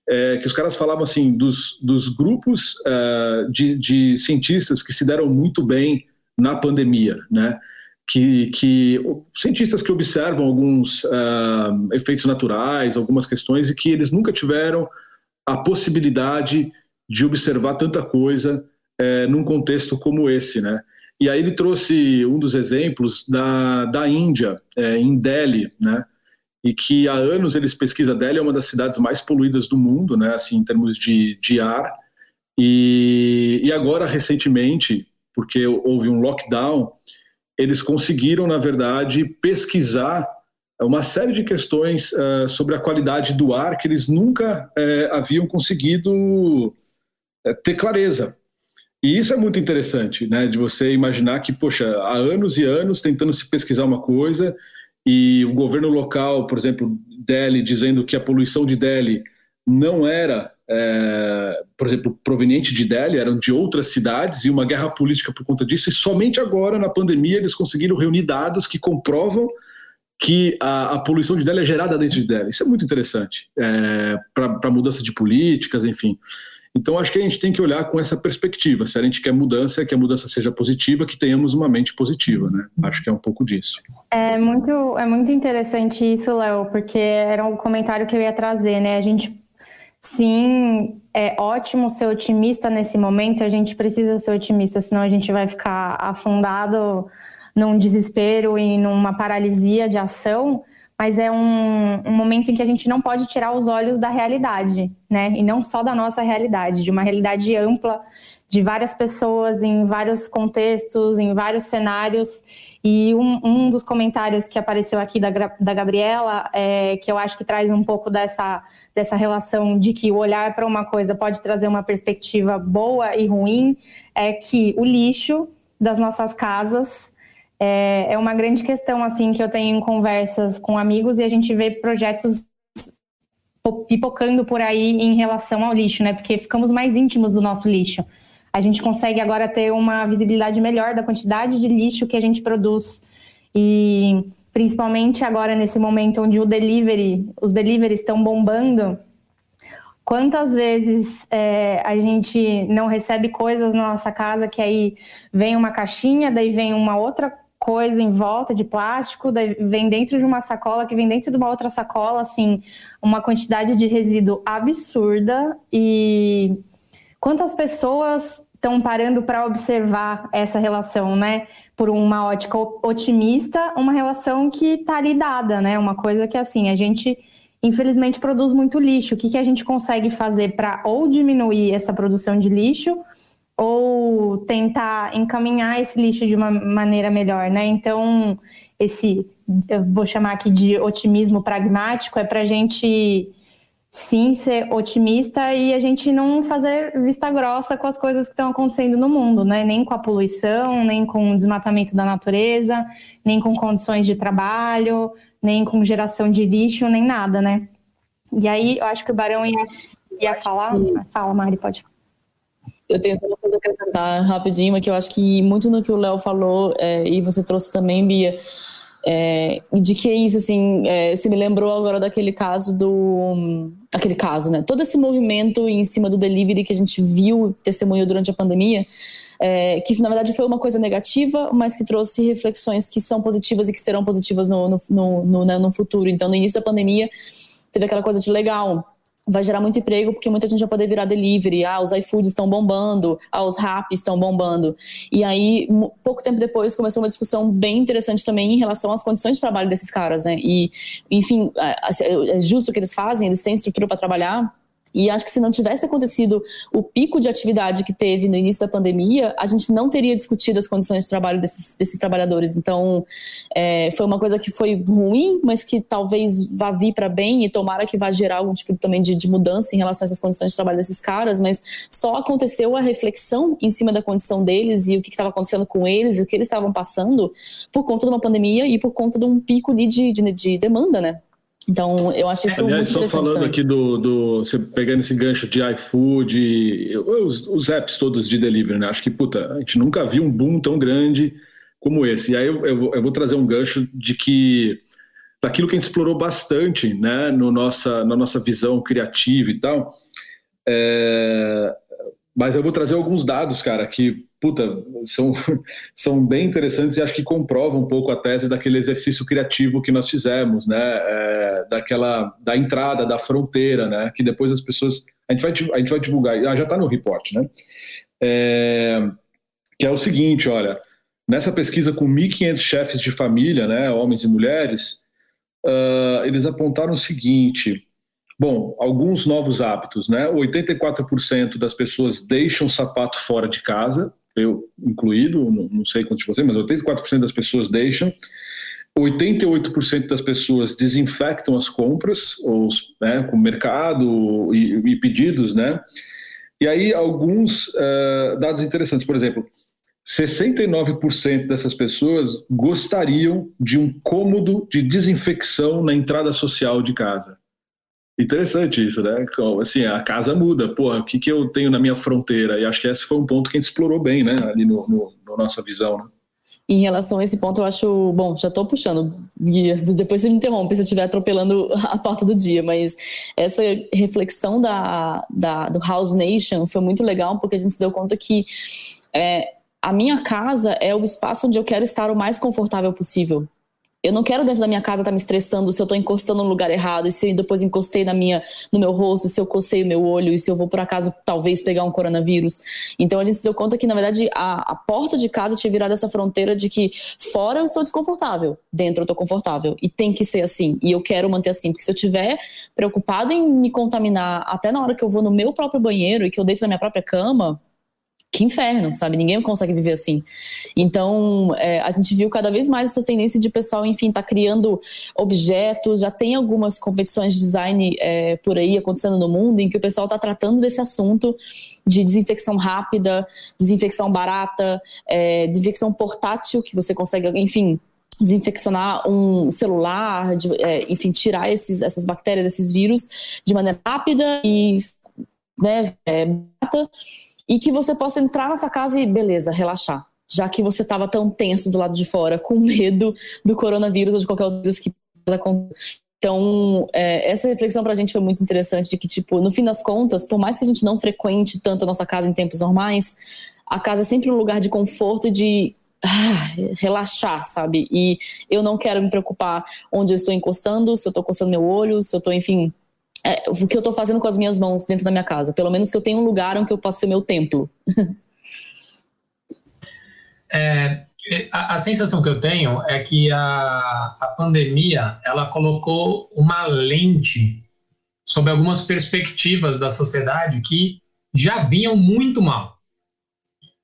é, que os caras falavam assim dos, dos grupos uh, de, de cientistas que se deram muito bem na pandemia, né? Que, que cientistas que observam alguns uh, efeitos naturais, algumas questões e que eles nunca tiveram a possibilidade de observar tanta coisa é, num contexto como esse, né? E aí ele trouxe um dos exemplos da, da Índia, é, em Delhi, né? E que há anos eles pesquisam, Delhi é uma das cidades mais poluídas do mundo, né? Assim, em termos de, de ar. E, e agora, recentemente, porque houve um lockdown, eles conseguiram, na verdade, pesquisar uma série de questões uh, sobre a qualidade do ar que eles nunca uh, haviam conseguido ter clareza. E isso é muito interessante, né? De você imaginar que, poxa, há anos e anos tentando se pesquisar uma coisa e o governo local, por exemplo, Delhi, dizendo que a poluição de Delhi não era, é, por exemplo, proveniente de Delhi, eram de outras cidades e uma guerra política por conta disso. E somente agora, na pandemia, eles conseguiram reunir dados que comprovam que a, a poluição de Delhi é gerada dentro de Delhi. Isso é muito interessante é, para mudança de políticas, enfim. Então, acho que a gente tem que olhar com essa perspectiva. Se a gente quer mudança, que a mudança seja positiva, que tenhamos uma mente positiva, né? Acho que é um pouco disso. É muito, é muito interessante isso, Léo, porque era um comentário que eu ia trazer, né? A gente, sim, é ótimo ser otimista nesse momento, a gente precisa ser otimista, senão a gente vai ficar afundado num desespero e numa paralisia de ação mas é um, um, momento em que a gente não pode tirar os olhos da realidade, né? E não só da nossa realidade, de uma realidade ampla, de várias pessoas em vários contextos, em vários cenários. E um, um dos comentários que apareceu aqui da, da Gabriela, é, que eu acho que traz um pouco dessa, dessa relação de que o olhar para uma coisa pode trazer uma perspectiva boa e ruim, é que o lixo das nossas casas é, é uma grande questão assim que eu tenho em conversas com amigos e a gente vê projetos pipocando por aí em relação ao lixo, né? Porque ficamos mais íntimos do nosso lixo. A gente consegue agora ter uma visibilidade melhor da quantidade de lixo que a gente produz e principalmente agora nesse momento onde o delivery, os deliveries estão bombando. Quantas vezes é, a gente não recebe coisas na nossa casa que aí vem uma caixinha, daí vem uma outra coisa em volta de plástico, vem dentro de uma sacola, que vem dentro de uma outra sacola, assim, uma quantidade de resíduo absurda. E quantas pessoas estão parando para observar essa relação, né? Por uma ótica otimista, uma relação que está ali dada, né? Uma coisa que, assim, a gente infelizmente produz muito lixo. O que, que a gente consegue fazer para ou diminuir essa produção de lixo ou tentar encaminhar esse lixo de uma maneira melhor, né? Então, esse, eu vou chamar aqui de otimismo pragmático, é para a gente sim ser otimista e a gente não fazer vista grossa com as coisas que estão acontecendo no mundo, né? Nem com a poluição, nem com o desmatamento da natureza, nem com condições de trabalho, nem com geração de lixo, nem nada, né? E aí, eu acho que o Barão ia, ia falar. Fala, Mari, pode falar. Eu tenho só uma coisa a acrescentar rapidinho, que eu acho que muito no que o Léo falou, é, e você trouxe também, Bia, É, de que é isso, assim, é, você me lembrou agora daquele caso do. Aquele caso, né? Todo esse movimento em cima do delivery que a gente viu, testemunhou durante a pandemia, é, que na verdade foi uma coisa negativa, mas que trouxe reflexões que são positivas e que serão positivas no, no, no, no, né, no futuro. Então, no início da pandemia, teve aquela coisa de legal vai gerar muito emprego porque muita gente vai poder virar delivery. Ah, os iFoods estão bombando, ah, os Rap estão bombando. E aí, pouco tempo depois, começou uma discussão bem interessante também em relação às condições de trabalho desses caras, né? E, enfim, é, é justo o que eles fazem, eles têm estrutura para trabalhar, e acho que se não tivesse acontecido o pico de atividade que teve no início da pandemia, a gente não teria discutido as condições de trabalho desses, desses trabalhadores. Então, é, foi uma coisa que foi ruim, mas que talvez vá vir para bem e tomara que vá gerar algum tipo também de, de, mudança em relação a essas condições de trabalho desses caras. Mas só aconteceu a reflexão em cima da condição deles e o que estava acontecendo com eles e o que eles estavam passando por conta de uma pandemia e por conta de um pico de, de, de demanda, né? Então, eu acho isso Aliás, muito só falando também. aqui do, do. Você pegando esse gancho de iFood, os, os, apps todos de delivery, né? Acho que, puta, a gente nunca viu um boom tão grande como esse. E aí eu, eu, eu vou trazer um gancho de que. daquilo que a gente explorou bastante, né? No nossa, na nossa visão criativa e tal. É, mas eu vou trazer alguns dados, cara, que puta, são, são bem interessantes e acho que comprovam um pouco a tese daquele exercício criativo que nós fizemos, né? É, daquela da entrada, da fronteira, né? Que depois as pessoas a gente vai a gente vai divulgar, ah, já está no report, né? É, que é o seguinte, olha, nessa pesquisa com 1.500 chefes de família, né, homens e mulheres, uh, eles apontaram o seguinte: Bom, alguns novos hábitos, né? 84% das pessoas deixam o sapato fora de casa, eu incluído, não, sei quantos de mas 84% das pessoas deixam. 88% das pessoas desinfectam as compras, ou, né, com mercado e, e, pedidos, né? E aí alguns uh, dados interessantes, por exemplo, 69% dessas pessoas gostariam de um cômodo de desinfecção na entrada social de casa. Interessante isso, né? Assim, a casa muda. Porra, o que, que eu tenho na minha fronteira? E acho que esse foi um ponto que a gente explorou bem, né? Ali no, no, no nossa visão, né? Em relação a esse ponto, eu acho. Bom, já estou puxando, guia. Depois você me interrompe se eu estiver atropelando a porta do dia, mas essa reflexão da, da, do House Nation foi muito legal, porque a gente se deu conta que é, a minha casa é o espaço onde eu quero estar o mais confortável possível. Eu não quero dentro da minha casa estar tá me estressando se eu estou encostando no lugar errado, e se depois encostei na minha, no meu rosto, se eu cocei o meu olho, e se eu vou por acaso talvez pegar um coronavírus. Então a gente se deu conta que, na verdade, a, a porta de casa tinha virado essa fronteira de que fora eu estou desconfortável, dentro eu estou confortável. E tem que ser assim. E eu quero manter assim. Porque se eu estiver preocupado em me contaminar até na hora que eu vou no meu próprio banheiro e que eu deito na minha própria cama, que inferno, sabe? Ninguém consegue viver assim. Então, é, a gente viu cada vez mais essa tendência de pessoal, enfim, tá criando objetos. Já tem algumas competições de design é, por aí acontecendo no mundo em que o pessoal está tratando desse assunto de desinfecção rápida, desinfecção barata, é, desinfecção portátil, que você consegue, enfim, desinfeccionar um celular, de, é, enfim, tirar esses, essas bactérias, esses vírus de maneira rápida e né, é, barata e que você possa entrar na sua casa e, beleza, relaxar. Já que você estava tão tenso do lado de fora, com medo do coronavírus ou de qualquer outro vírus que acontecer. Então, é, essa reflexão para a gente foi muito interessante, de que, tipo, no fim das contas, por mais que a gente não frequente tanto a nossa casa em tempos normais, a casa é sempre um lugar de conforto e de ah, relaxar, sabe? E eu não quero me preocupar onde eu estou encostando, se eu estou coçando meu olho, se eu estou, enfim, é, o que eu estou fazendo com as minhas mãos dentro da minha casa. Pelo menos que eu tenha um lugar onde eu possa ser meu templo. é, a, a, sensação que eu tenho é que a, a pandemia ela colocou uma lente sobre algumas perspectivas da sociedade que já vinham muito mal.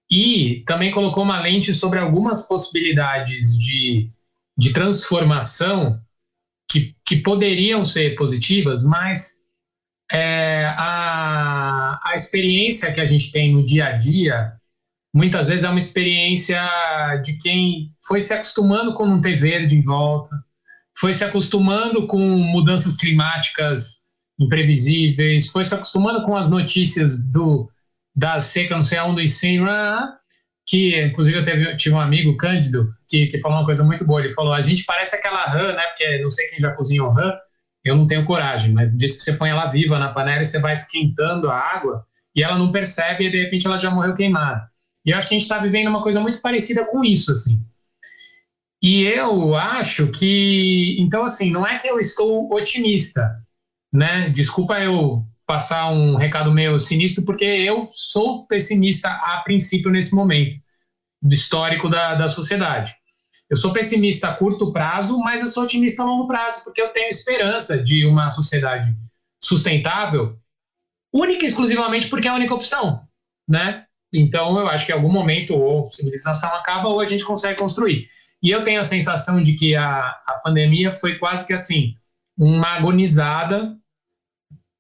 E também colocou uma lente sobre algumas possibilidades de, de transformação que, que poderiam ser positivas, mas é, a, a experiência que a gente tem no dia a dia muitas vezes é uma experiência de quem foi se acostumando com não ter verde em volta, foi se acostumando com mudanças climáticas imprevisíveis, foi se acostumando com as notícias do da seca, não sei aonde, e sim, que inclusive eu teve, tive um amigo, Cândido, que, que falou uma coisa muito boa. Ele falou: a gente parece aquela rã, né? Porque não sei quem já cozinhou rã, eu não tenho coragem, mas diz que você põe ela viva na panela e você vai esquentando a água e ela não percebe e de repente ela já morreu queimada. E eu acho que a gente está vivendo uma coisa muito parecida com isso, assim. E eu acho que, então, assim, não é que eu estou otimista, né? Desculpa eu passar um recado meio sinistro, porque eu sou pessimista a princípio nesse momento histórico da, da sociedade. Eu sou pessimista a curto prazo, mas eu sou otimista a longo prazo, porque eu tenho esperança de uma sociedade sustentável, única e exclusivamente porque é a única opção, né? Então, eu acho que em algum momento ou civilização acaba ou a gente consegue construir. E eu tenho a sensação de que a, a pandemia foi quase que assim, uma agonizada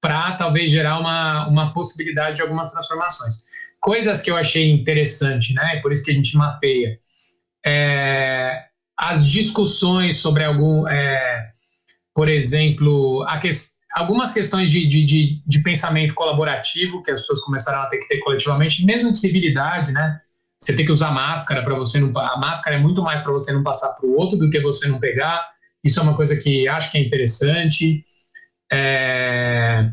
para talvez gerar uma, uma possibilidade de algumas transformações. Coisas que eu achei interessante, né? Por isso que a gente mapeia. É, as discussões sobre algum, é, por exemplo, que, algumas questões de, de, de, de, pensamento colaborativo que as pessoas começaram a ter que ter coletivamente, mesmo de civilidade, né? Você tem que usar máscara para você não. A máscara é muito mais para você não passar para o outro do que você não pegar. Isso é uma coisa que acho que é interessante. É,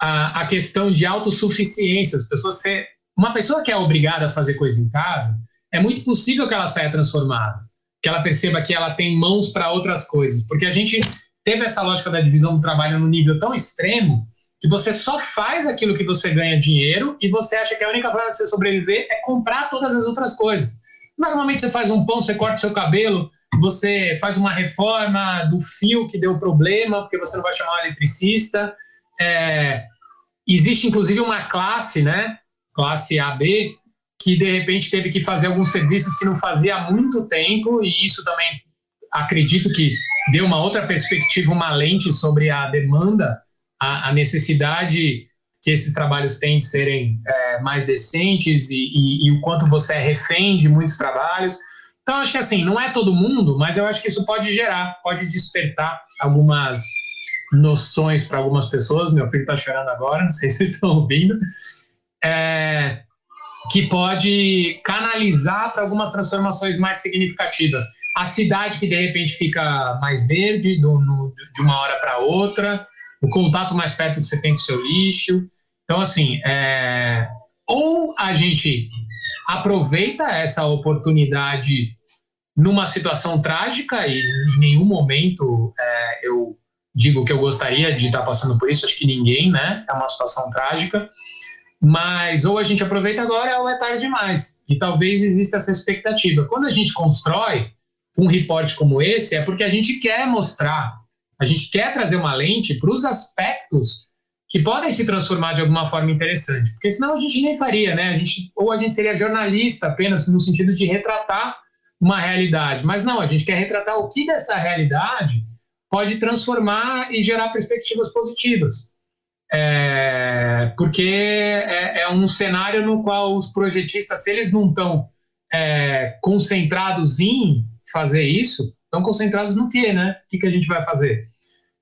a, a, questão de autossuficiência, as pessoas ser, uma pessoa que é obrigada a fazer coisa em casa, é muito possível que ela saia transformada, que ela perceba que ela tem mãos para outras coisas, porque a gente teve essa lógica da divisão do trabalho no nível tão extremo que você só faz aquilo que você ganha dinheiro e você acha que a única forma de você sobreviver é comprar todas as outras coisas. Normalmente você faz um pão, você corta o seu cabelo, você faz uma reforma do fio que deu problema, porque você não vai chamar um eletricista. É, existe inclusive uma classe, né, classe AB, que de repente teve que fazer alguns serviços que não fazia há muito tempo, e isso também acredito que deu uma outra perspectiva, uma lente sobre a demanda, a, a necessidade que esses trabalhos têm de serem é, mais decentes e, e, e o quanto você é refém de muitos trabalhos. Então, acho que assim, não é todo mundo, mas eu acho que isso pode gerar, pode despertar algumas noções para algumas pessoas. Meu filho está chorando agora, não sei se vocês estão ouvindo. É, que pode canalizar para algumas transformações mais significativas. A cidade que de repente fica mais verde do, no, de uma hora para outra, o contato mais perto que você tem com o seu lixo. Então, assim, é, ou a gente aproveita essa oportunidade numa situação trágica e em nenhum momento é, eu digo que eu gostaria de estar passando por isso, acho que ninguém, né? É uma situação trágica. Mas ou a gente aproveita agora ou é tarde demais. E talvez exista essa expectativa. Quando a gente constrói um reporte como esse, é porque a gente quer mostrar, a gente quer trazer uma lente para os aspectos que podem se transformar de alguma forma interessante. Porque senão a gente nem faria, né? A gente, ou a gente seria jornalista apenas no sentido de retratar uma realidade. Mas não, a gente quer retratar o que dessa realidade pode transformar e gerar perspectivas positivas. É, porque é, é, um cenário no qual os projetistas, se eles não estão é, concentrados em fazer isso, estão concentrados no quê, né? O que, que a gente vai fazer?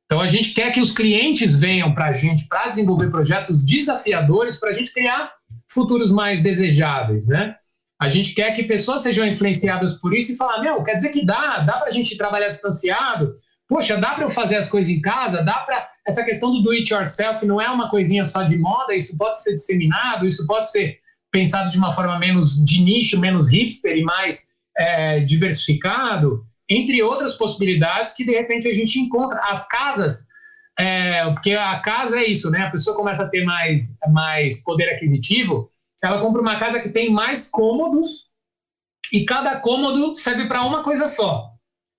Então a gente quer que os clientes venham para a gente para desenvolver projetos desafiadores para a gente criar futuros mais desejáveis, né? A gente quer que pessoas sejam influenciadas por isso e falar, meu, quer dizer que dá, dá para a gente trabalhar distanciado, poxa, dá para eu fazer as coisas em casa, dá para essa questão do do it yourself não é uma coisinha só de moda, isso pode ser disseminado, isso pode ser pensado de uma forma menos de nicho, menos hipster e mais é, diversificado, entre outras possibilidades que de repente a gente encontra. As casas, é, porque a casa é isso, né? A pessoa começa a ter mais, mais poder aquisitivo, ela compra uma casa que tem mais cômodos e cada cômodo serve para uma coisa só.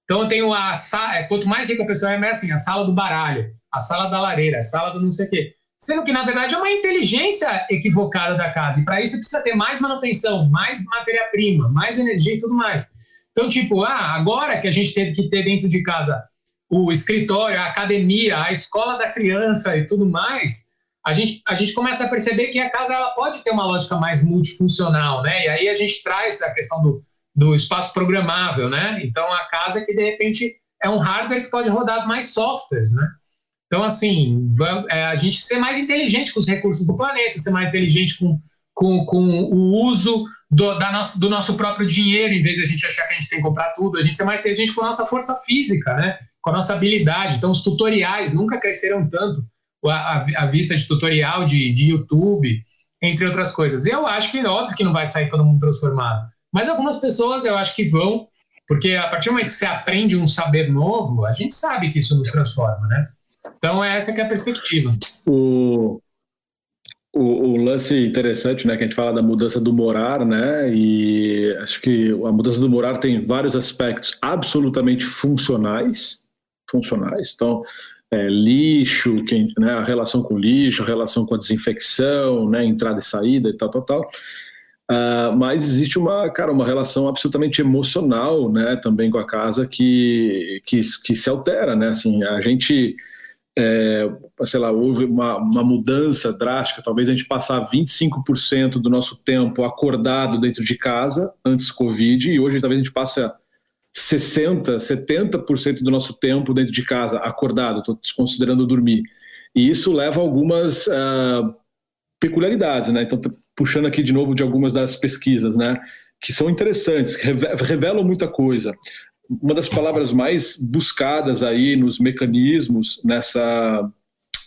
Então eu tenho a sala, é, quanto mais rica a pessoa é, é assim, a sala do baralho, a sala da lareira, a sala do não sei o quê. Sendo que, na verdade, é uma inteligência equivocada da casa. E para isso precisa ter mais manutenção, mais matéria-prima, mais energia e tudo mais. Então, tipo, ah, agora que a gente teve que ter dentro de casa o escritório, a academia, a escola da criança e tudo mais, a gente, a gente começa a perceber que a casa ela pode ter uma lógica mais multifuncional, né? E aí a gente traz a questão do, do espaço programável, né? Então a casa que de repente é um hardware que pode rodar mais softwares, né? Então assim, é, a gente ser mais inteligente com os recursos do planeta, ser mais inteligente com, com, com o uso do, da nossa, do nosso próprio dinheiro, em vez de a gente achar que a gente tem que comprar tudo, a gente ser mais inteligente com a nossa força física, né? com a nossa habilidade. Então, os tutoriais nunca cresceram tanto, a, vista de tutorial de, de YouTube, entre outras coisas. Eu acho que, óbvio que não vai sair todo mundo transformado, mas algumas pessoas eu acho que vão, porque a partir do momento que você aprende um saber novo, a gente sabe que isso nos transforma, né? Então, essa que é a perspectiva. O, o, o, lance interessante, né, que a gente fala da mudança do morar, né, e acho que a mudança do morar tem vários aspectos absolutamente funcionais, funcionais. Então, é, lixo, né, a relação com lixo, a relação com a desinfecção, né, entrada e saída e tal, tal, tal. Uh, mas existe uma, cara, uma relação absolutamente emocional, né, também com a casa que, que, que se altera, né, assim, a gente é, sei lá, houve uma, uma, mudança drástica, talvez a gente passar 25% do nosso tempo acordado dentro de casa antes do Covid, e hoje talvez a gente passe 60%, 70% do nosso tempo dentro de casa acordado, estou desconsiderando dormir. E isso leva a algumas uh, peculiaridades, né? Então, puxando aqui de novo de algumas das pesquisas, né? Que são interessantes, revelam muita coisa uma das palavras mais buscadas aí nos mecanismos nessa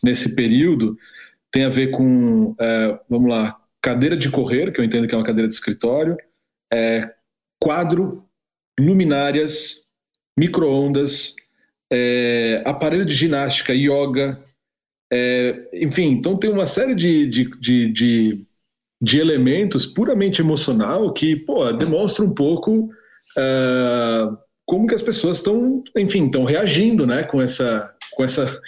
nesse período tem a ver com, é, vamos lá, cadeira de correr, que eu entendo que é uma cadeira de escritório, é, quadro, luminárias, microondas, é, aparelho de ginástica, yoga, é, enfim, então tem uma série de, de, de, de, de elementos puramente emocional que, pô, demonstra um pouco uh, como que as pessoas estão, enfim, estão reagindo, né, com essa, com essa,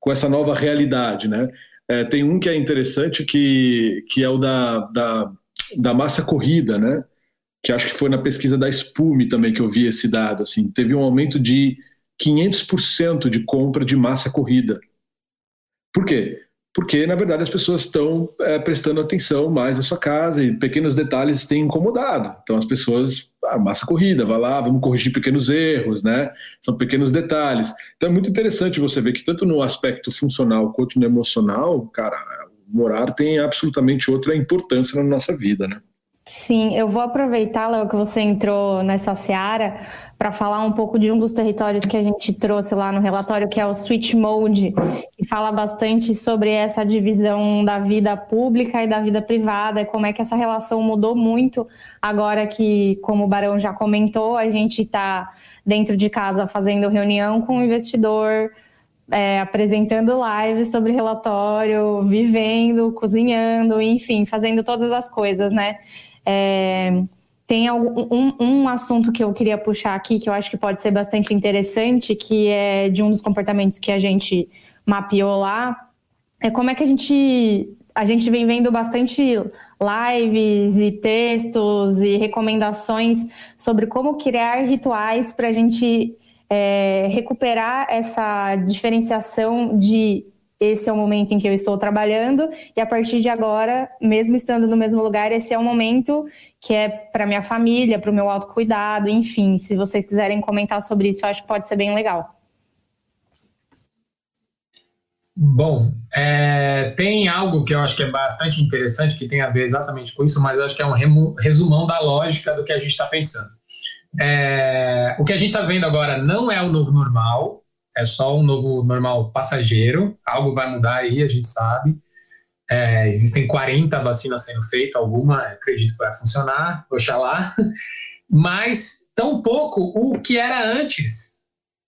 com essa nova realidade, né? É, tem um que é interessante que, que é o da, da, da massa corrida, né? Que acho que foi na pesquisa da Spume também que eu vi esse dado, assim, teve um aumento de 500% de compra de massa corrida. Por quê? Porque, na verdade, as pessoas estão é, prestando atenção mais na sua casa e pequenos detalhes têm incomodado. Então, as pessoas ah, massa corrida, vai lá, vamos corrigir pequenos erros, né? São pequenos detalhes. Então é muito interessante você ver que tanto no aspecto funcional quanto no emocional, cara, morar tem absolutamente outra importância na nossa vida, né? Sim, eu vou aproveitar, Léo, que você entrou nessa seara para falar um pouco de um dos territórios que a gente trouxe lá no relatório, que é o Switch Mode, que fala bastante sobre essa divisão da vida pública e da vida privada, e como é que essa relação mudou muito agora que, como o Barão já comentou, a gente está dentro de casa fazendo reunião com o investidor, é, apresentando lives sobre relatório, vivendo, cozinhando, enfim, fazendo todas as coisas, né? É, tem um, um assunto que eu queria puxar aqui, que eu acho que pode ser bastante interessante, que é de um dos comportamentos que a gente mapeou lá, é como é que a gente a gente vem vendo bastante lives e textos e recomendações sobre como criar rituais para a gente é, recuperar essa diferenciação de esse é o momento em que eu estou trabalhando e a partir de agora, mesmo estando no mesmo lugar, esse é o momento que é para minha família, para o meu autocuidado, enfim. Se vocês quiserem comentar sobre isso, eu acho que pode ser bem legal. Bom, é, tem algo que eu acho que é bastante interessante, que tem a ver exatamente com isso, mas eu acho que é um resumão da lógica do que a gente está pensando. É, o que a gente está vendo agora não é o novo normal, é só um novo normal passageiro, algo vai mudar aí, a gente sabe. É, existem 40 vacinas sendo feitas, alguma acredito que vai funcionar, oxalá, mas tão pouco o que era antes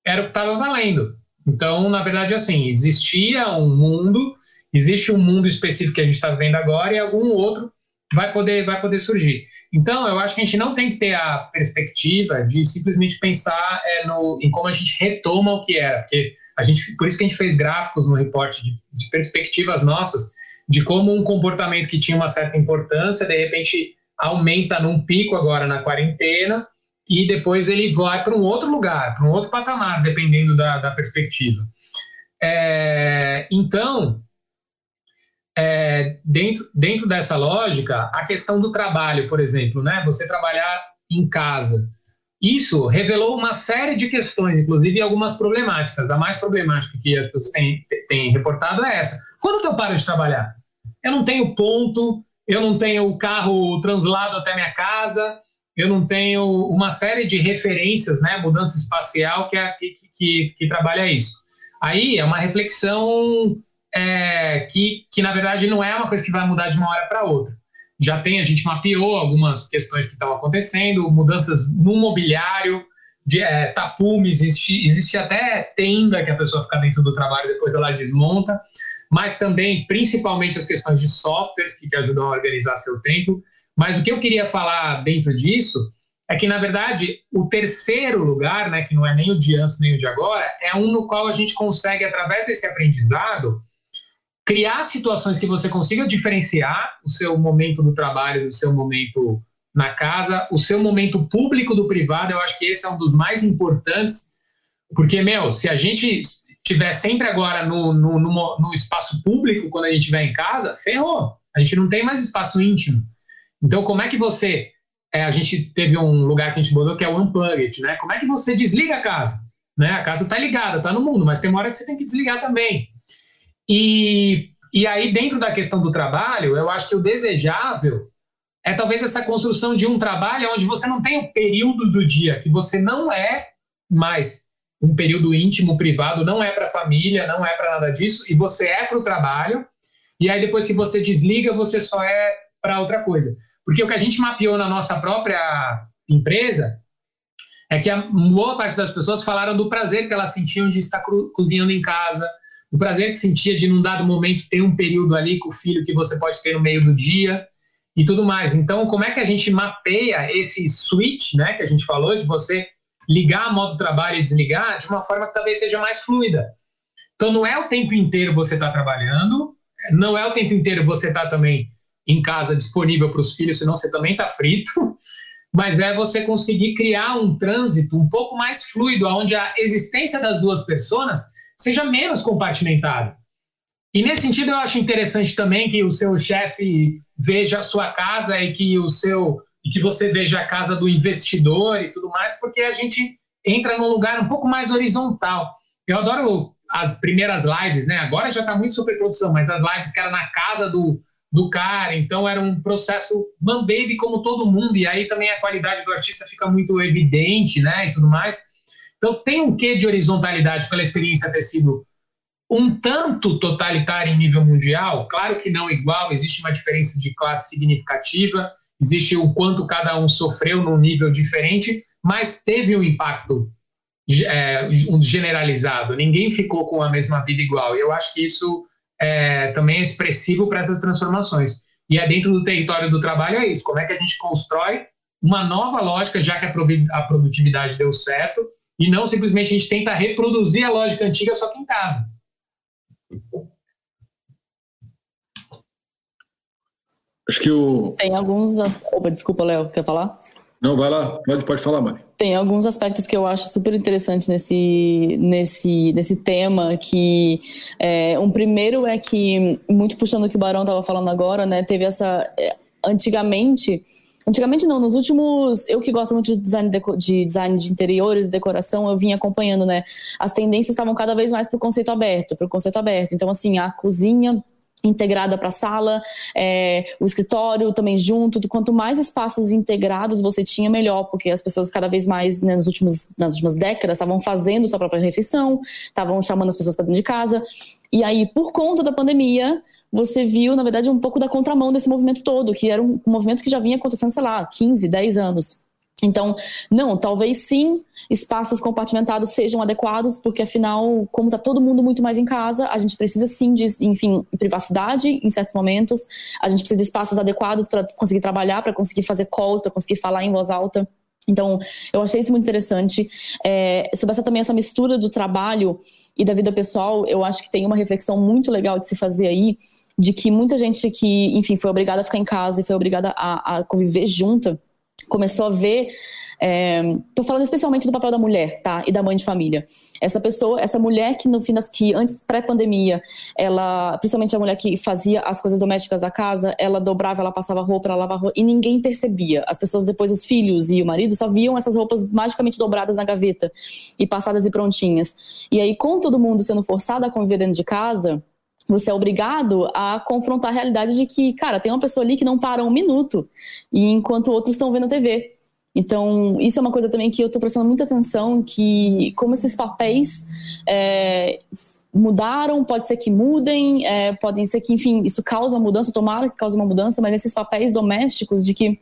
era o que estava valendo. Então, na verdade, assim, existia um mundo, existe um mundo específico que a gente está vendo agora e algum outro vai poder, vai poder surgir. Então, eu acho que a gente não tem que ter a perspectiva de simplesmente pensar é, no, em como a gente retoma o que era, porque a gente, por isso que a gente fez gráficos no reporte de, de perspectivas nossas, de como um comportamento que tinha uma certa importância, de repente aumenta num pico agora na quarentena, e depois ele vai para um outro lugar, para um outro patamar, dependendo da, da perspectiva. É, então, é, dentro, dentro dessa lógica, a questão do trabalho, por exemplo, né? Você trabalhar em casa. Isso revelou uma série de questões, inclusive algumas problemáticas. A mais problemática que as pessoas têm, têm reportado é essa. Quando eu paro de trabalhar? Eu não tenho ponto eu não tenho o carro translado até minha casa, eu não tenho uma série de referências, né, mudança espacial que, é, que, que, que trabalha isso. Aí é uma reflexão é, que, que, na verdade, não é uma coisa que vai mudar de uma hora para outra. Já tem, a gente mapeou algumas questões que estão acontecendo, mudanças no mobiliário, de é, tapume, existe, existe até tenda que a pessoa fica dentro do trabalho depois ela desmonta, mas também, principalmente, as questões de softwares que te ajudam a organizar seu tempo. Mas o que eu queria falar dentro disso é que, na verdade, o terceiro lugar, né, que não é nem o de antes nem o de agora, é um no qual a gente consegue, através desse aprendizado, criar situações que você consiga diferenciar o seu momento do trabalho do seu momento na casa, o seu momento público do privado, eu acho que esse é um dos mais importantes, porque, meu, se a gente tiver sempre agora no, no, no, no espaço público, quando a gente estiver em casa, ferrou. A gente não tem mais espaço íntimo. Então, como é que você. É, a gente teve um lugar que a gente botou que é o Unplugged, né? Como é que você desliga a casa? Né? A casa está ligada, está no mundo, mas tem uma hora que você tem que desligar também. E, e aí, dentro da questão do trabalho, eu acho que o desejável é talvez essa construção de um trabalho onde você não tem o período do dia, que você não é mais um período íntimo, privado, não é para a família, não é para nada disso, e você é para o trabalho, e aí depois que você desliga, você só é para outra coisa. Porque o que a gente mapeou na nossa própria empresa é que a boa parte das pessoas falaram do prazer que elas sentiam de estar cozinhando em casa, o prazer que sentia de, num dado momento, ter um período ali com o filho que você pode ter no meio do dia, e tudo mais. Então, como é que a gente mapeia esse switch, né, que a gente falou, de você ligar a modo trabalho e desligar de uma forma que talvez seja mais fluida. Então, não é o tempo inteiro você está trabalhando, não é o tempo inteiro você está também em casa disponível para os filhos, senão você também está frito, mas é você conseguir criar um trânsito um pouco mais fluido, onde a existência das duas pessoas seja menos compartimentada. E nesse sentido, eu acho interessante também que o seu chefe veja a sua casa e que o seu e que você veja a casa do investidor e tudo mais, porque a gente entra num lugar um pouco mais horizontal. Eu adoro as primeiras lives, né? Agora já está muito super produção, mas as lives que era na casa do, do cara, então era um processo man baby como todo mundo, e aí também a qualidade do artista fica muito evidente, né? E tudo mais. Então tem um quê de horizontalidade pela experiência ter sido um tanto totalitário em nível mundial, claro que não igual, existe uma diferença de classe significativa, existe o quanto cada um sofreu num nível diferente, mas teve um impacto é, generalizado, ninguém ficou com a mesma vida igual. E eu acho que isso é, também é expressivo para essas transformações. E é dentro do território do trabalho é isso, como é que a gente constrói uma nova lógica, já que a produtividade deu certo, e não simplesmente a gente tenta reproduzir a lógica antiga só que em casa. Acho que o. Tem alguns. Opa, desculpa, Léo, quer falar? Não, vai lá, pode, pode falar, Mari. Tem alguns aspectos que eu acho super interessantes nesse, nesse, nesse tema, que é, um primeiro é que, muito puxando o que o Barão estava falando agora, né, teve essa, é, antigamente, antigamente não, nos últimos, eu que gosto muito de design de, de design de interiores, decoração, eu vim acompanhando, né, as tendências estavam cada vez mais para o conceito aberto, para o conceito aberto, então assim, a cozinha integrada para a sala, é, o escritório também junto. Quanto mais espaços integrados você tinha, melhor, porque as pessoas cada vez mais, né, nos últimos, nas últimas décadas, estavam fazendo sua própria refeição, estavam chamando as pessoas para dentro de casa. E aí, por conta da pandemia, você viu, na verdade, um pouco da contramão desse movimento todo, que era um movimento que já vinha acontecendo, sei lá, 15, 10 anos. Então, não, talvez sim espaços compartimentados sejam adequados, porque afinal, como está todo mundo muito mais em casa, a gente precisa sim de, enfim, privacidade em certos momentos, a gente precisa de espaços adequados para conseguir trabalhar, para conseguir fazer calls, para conseguir falar em voz alta. Então, eu achei isso muito interessante. É, sobre essa também essa mistura do trabalho e da vida pessoal, eu acho que tem uma reflexão muito legal de se fazer aí, de que muita gente que, enfim, foi obrigada a ficar em casa e foi obrigada a, a conviver junta, começou a ver. Estou é, falando especialmente do papel da mulher, tá? E da mãe de família. Essa pessoa, essa mulher que no fim das que antes pré-pandemia, ela, principalmente a mulher que fazia as coisas domésticas da casa, ela dobrava, ela passava roupa, ela lavava roupa e ninguém percebia. As pessoas depois os filhos e o marido só viam essas roupas magicamente dobradas na gaveta e passadas e prontinhas. E aí com todo mundo sendo forçado a conviver dentro de casa, você é obrigado a confrontar a realidade de que, cara, tem uma pessoa ali que não para um minuto, e enquanto outros estão vendo TV. Então, isso é uma coisa também que eu estou prestando muita atenção, que como esses papéis é, mudaram, pode ser que mudem, é, podem ser que, enfim, isso causa uma mudança, tomara que cause uma mudança, mas esses papéis domésticos de que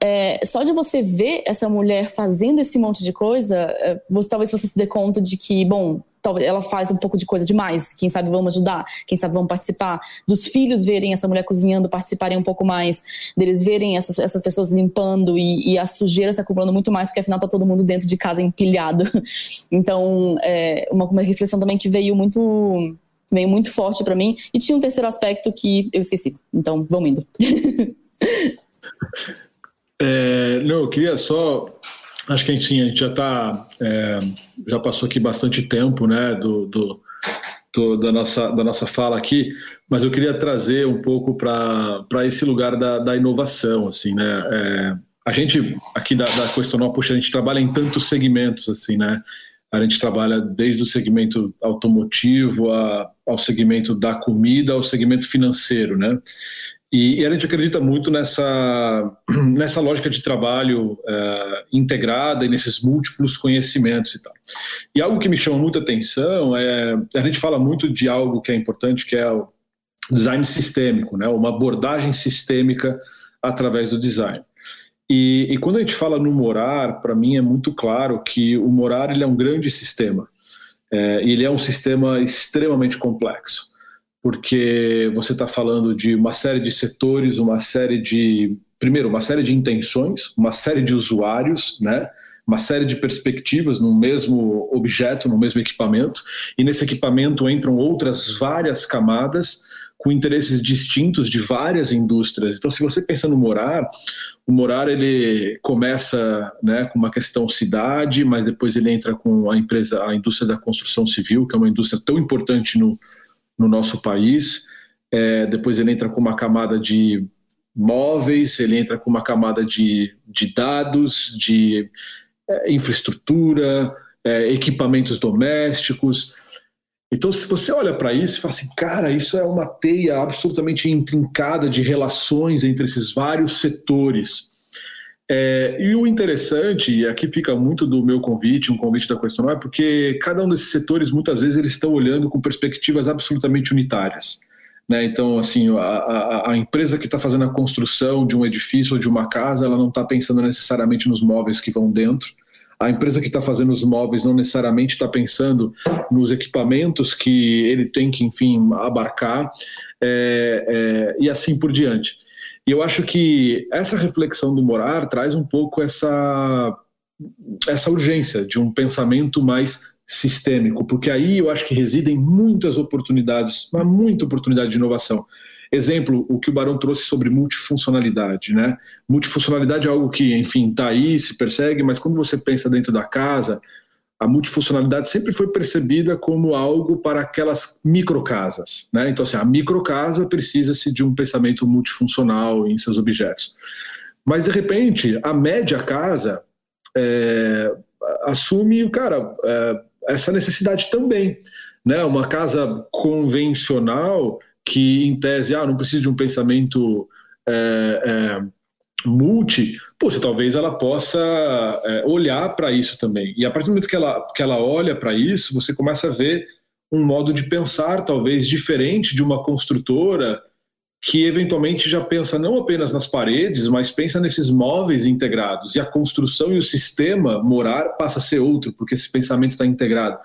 é, só de você ver essa mulher fazendo esse monte de coisa, é, você, talvez você se dê conta de que, bom, talvez ela faz um pouco de coisa demais. Quem sabe vamos ajudar, quem sabe vamos participar. Dos filhos verem essa mulher cozinhando, participarem um pouco mais, deles verem essas, essas pessoas limpando e, e a sujeira se acumulando muito mais, porque afinal tá todo mundo dentro de casa empilhado. Então, é uma, uma reflexão também que veio muito veio muito forte para mim. E tinha um terceiro aspecto que eu esqueci. Então, vamos indo. É, não, eu queria só. Acho que a gente, a gente já está. É, já passou aqui bastante tempo né, do, do, do, da, nossa, da nossa fala aqui, mas eu queria trazer um pouco para esse lugar da, da inovação. Assim, né? É, a gente aqui da, da Questional, puxa, a gente trabalha em tantos segmentos, assim, né? A gente trabalha desde o segmento automotivo a, ao segmento da comida, ao segmento financeiro, né? E, e, a gente acredita muito nessa, nessa lógica de trabalho uh, integrada e nesses múltiplos conhecimentos e tal. E algo que me chama muita atenção é a gente fala muito de algo que é importante, que é o design sistêmico, né? uma abordagem sistêmica através do design. E, e quando a gente fala no morar, para mim é muito claro que o morar ele é um grande sistema. É, ele é um sistema extremamente complexo porque você está falando de uma série de setores, uma série de. Primeiro, uma série de intenções, uma série de usuários, né? uma série de perspectivas no mesmo objeto, no mesmo equipamento, e nesse equipamento entram outras várias camadas com interesses distintos de várias indústrias. Então, se você pensa no morar, o morar ele começa né, com uma questão cidade, mas depois ele entra com a empresa, a indústria da construção civil, que é uma indústria tão importante no, no nosso país. É, depois ele entra com uma camada de móveis, ele entra com uma camada de, de dados, de é, infraestrutura, é, equipamentos domésticos. Então, se você olha para isso e fala assim, cara, isso é uma teia absolutamente intrincada de relações entre esses vários setores. É, e o interessante, e aqui fica muito do meu convite, um convite da questão, é porque cada um desses setores, muitas vezes, eles estão olhando com perspectivas absolutamente unitárias. Né? Então, assim, a, a, a empresa que está fazendo a construção de um edifício ou de uma casa, ela não está pensando necessariamente nos móveis que vão dentro. A empresa que está fazendo os móveis não necessariamente está pensando nos equipamentos que ele tem que, enfim, abarcar, é, é, e assim por diante. E eu acho que essa reflexão do Morar traz um pouco essa, essa urgência de um pensamento mais sistêmico, porque aí eu acho que residem muitas oportunidades, uma muita oportunidade de inovação. Exemplo, o que o Barão trouxe sobre multifuncionalidade, né? Multifuncionalidade é algo que, enfim, está aí, se persegue, mas quando você pensa dentro da casa, a multifuncionalidade sempre foi percebida como algo para aquelas microcasas. Né? Então, assim, a microcasa precisa-se de um pensamento multifuncional em seus objetos. Mas, de repente, a média casa é, assume, cara, é, essa necessidade também. Né? Uma casa convencional que, em tese, ah, não precisa de um pensamento é, é multi, poxa, talvez ela possa é, olhar para isso também. E a partir do momento que ela, que ela olha para isso, você começa a ver um modo de pensar talvez diferente de uma construtora que eventualmente já pensa não apenas nas paredes, mas pensa nesses móveis integrados. E a construção e o sistema morar passa a ser outro, porque esse pensamento está integrado.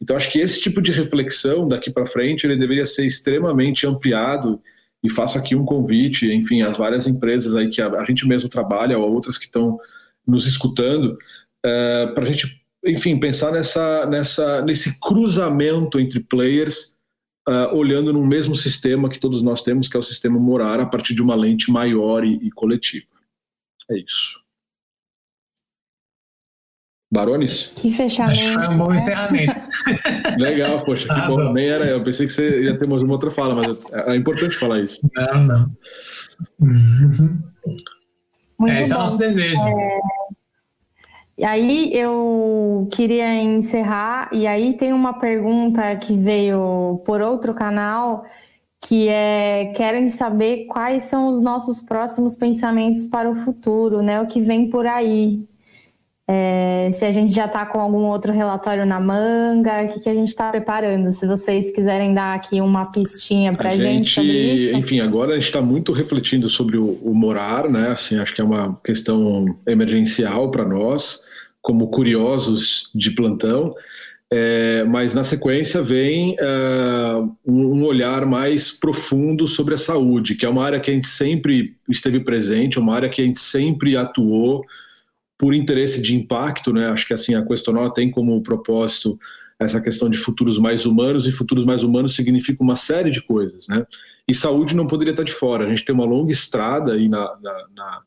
Então, acho que esse tipo de reflexão daqui para frente ele deveria ser extremamente ampliado e faço aqui um convite, enfim, às várias empresas aí que a, a gente mesmo trabalha ou outras que estão nos escutando, é, para a gente, enfim, pensar nessa, nessa, nesse cruzamento entre players, uh, olhando no mesmo sistema que todos nós temos, que é o sistema morar, a partir de uma lente maior e, e coletiva. É isso. Barones? Que fechamento. Acho que foi um bom encerramento. Legal, poxa, que Azul. bom. Nem era eu. Pensei que você ia ter mais uma outra fala, mas é, importante falar isso. Não, não. Muito é, esse bom. é o nosso desejo. É... E aí eu queria encerrar, e aí tem uma pergunta que veio por outro canal, que é querem saber quais são os nossos próximos pensamentos para o futuro, né? O que vem por aí. É, se a gente já está com algum outro relatório na manga, o que, que a gente está preparando? Se vocês quiserem dar aqui uma pistinha para a gente, gente, sobre isso. Enfim, agora a gente está muito refletindo sobre o, o, morar, né? Assim, acho que é uma questão emergencial para nós, como curiosos de plantão. É, mas na sequência vem uh, um, um, olhar mais profundo sobre a saúde, que é uma área que a gente sempre esteve presente, uma área que a gente sempre atuou por interesse de impacto, né? Acho que assim a Questonal tem como propósito essa questão de futuros mais humanos e futuros mais humanos significa uma série de coisas, né? E saúde não poderia estar de fora. A gente tem uma longa estrada aí na, na, na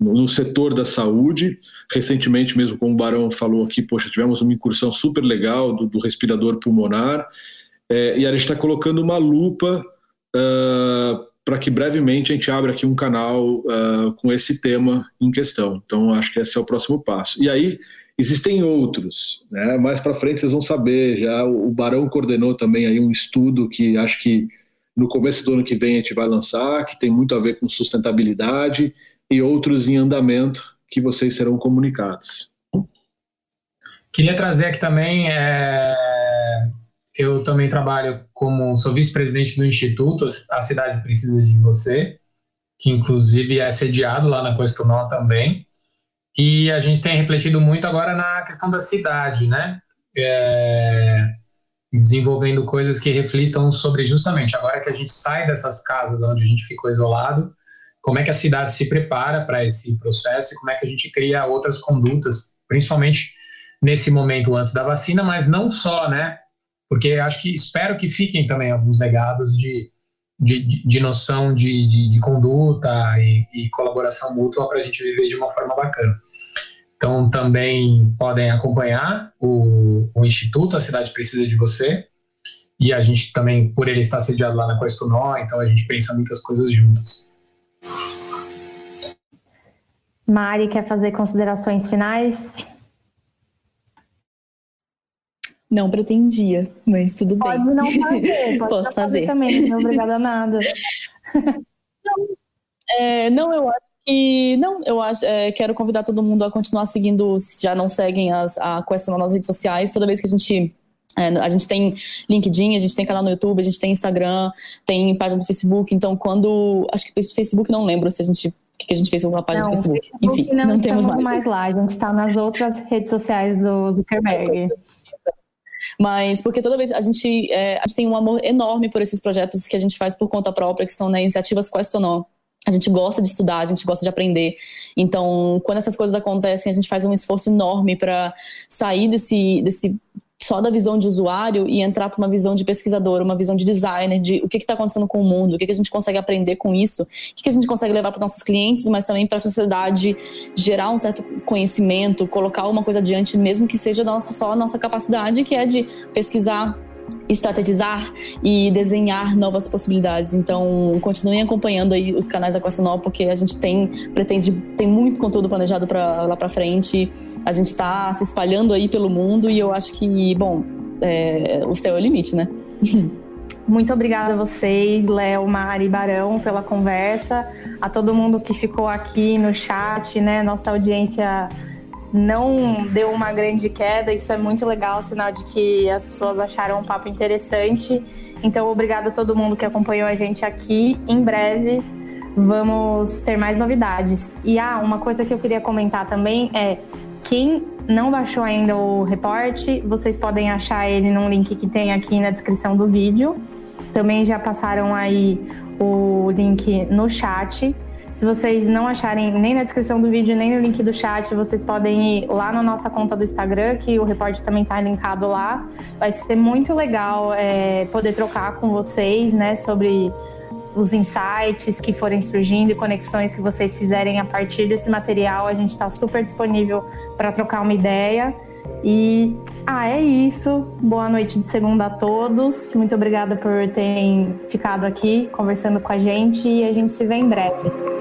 no setor da saúde. Recentemente, mesmo como o Barão falou aqui, poxa, tivemos uma incursão super legal do, do respirador pulmonar é, e a gente está colocando uma lupa uh, para que brevemente a gente abra aqui um canal uh, com esse tema em questão. Então, acho que esse é o próximo passo. E aí, existem outros, né? Mais para frente vocês vão saber. Já o Barão coordenou também aí um estudo que acho que no começo do ano que vem a gente vai lançar, que tem muito a ver com sustentabilidade e outros em andamento que vocês serão comunicados. Queria trazer aqui também é eu também trabalho como sou vice-presidente do Instituto A Cidade Precisa de Você, que inclusive é sediado lá na Questonó também. E a gente tem refletido muito agora na questão da cidade, né? É, desenvolvendo coisas que reflitam sobre justamente agora que a gente sai dessas casas onde a gente ficou isolado, como é que a cidade se prepara para esse processo e como é que a gente cria outras condutas, principalmente nesse momento antes da vacina, mas não só, né? Porque acho que espero que fiquem também alguns legados de, de, de noção de, de, de conduta e, e, colaboração mútua para a gente viver de uma forma bacana. Então, também podem acompanhar o, o Instituto A Cidade Precisa de Você, e a gente também, por ele estar sediado lá na Questonó, então a gente pensa muitas coisas juntas. Mari, quer fazer considerações finais? Não pretendia, mas tudo pode bem. Pode não fazer, pode Posso fazer. também, não é obrigada a nada. Não, é, não, eu acho que. Não, eu acho. É, quero convidar todo mundo a continuar seguindo, se já não seguem as, a Questionar nas redes sociais. Toda vez que a gente. É, a gente tem LinkedIn, a gente tem canal no YouTube, a gente tem Instagram, tem página do Facebook. Então, quando. Acho que Facebook não lembro se a gente o que a gente fez com a página não, do Facebook. Enfim, não, não temos mais. mais lá. A gente está nas outras redes sociais do Zuckerberg. Mas porque toda vez a gente, é, a gente tem um amor enorme por esses projetos que a gente faz por conta própria, que são né, iniciativas Questionó. A gente gosta de estudar, a gente gosta de aprender. Então, quando essas coisas acontecem, a gente faz um esforço enorme para sair desse, desse só da visão de usuário e entrar para uma visão de pesquisador, uma visão de designer, de o que está acontecendo com o mundo, o que, que, a gente consegue aprender com isso, o que, que a gente consegue levar para os nossos clientes, mas também para a sociedade, gerar um certo conhecimento, colocar uma coisa adiante, mesmo que seja nossa, só a nossa capacidade, que é de pesquisar, estrategizar e desenhar novas possibilidades. Então, continuem acompanhando aí os canais da porque a gente tem pretende tem muito conteúdo planejado para lá para frente. A gente está se espalhando aí pelo mundo e eu acho que, bom, é, o céu é o limite, né? Muito obrigada a vocês, Léo, Mari, Barão, pela conversa. A todo mundo que ficou aqui no chat, né? Nossa audiência não deu uma grande queda. Isso é muito legal, sinal de que as pessoas acharam um papo interessante. Então, obrigada a todo mundo que acompanhou a gente aqui. Em breve vamos ter mais novidades. E ah, uma coisa que eu queria comentar também é quem não baixou ainda o reporte, vocês podem achar ele num link que tem aqui na descrição do vídeo. Também já passaram aí o link no chat. Se vocês não acharem nem na descrição do vídeo, nem no link do chat, vocês podem ir lá na nossa conta do Instagram, que o repórter também está linkado lá. Vai ser muito legal é, poder trocar com vocês, né, sobre os insights que forem surgindo e conexões que vocês fizerem a partir desse material. A gente está super disponível para trocar uma ideia. E ah, é isso. Boa noite de segunda a todos. Muito obrigada por terem ficado aqui conversando com a gente e a gente se vê em breve.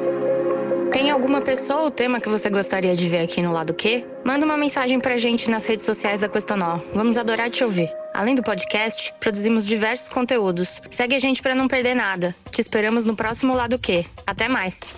Tem alguma pessoa ou tema que você gostaria de ver aqui no Lado Q? Manda uma mensagem pra gente nas redes sociais da Questonó. Vamos adorar te ouvir. Além do podcast, produzimos diversos conteúdos. Segue a gente para não perder nada. Te esperamos no próximo Lado Q. Até mais!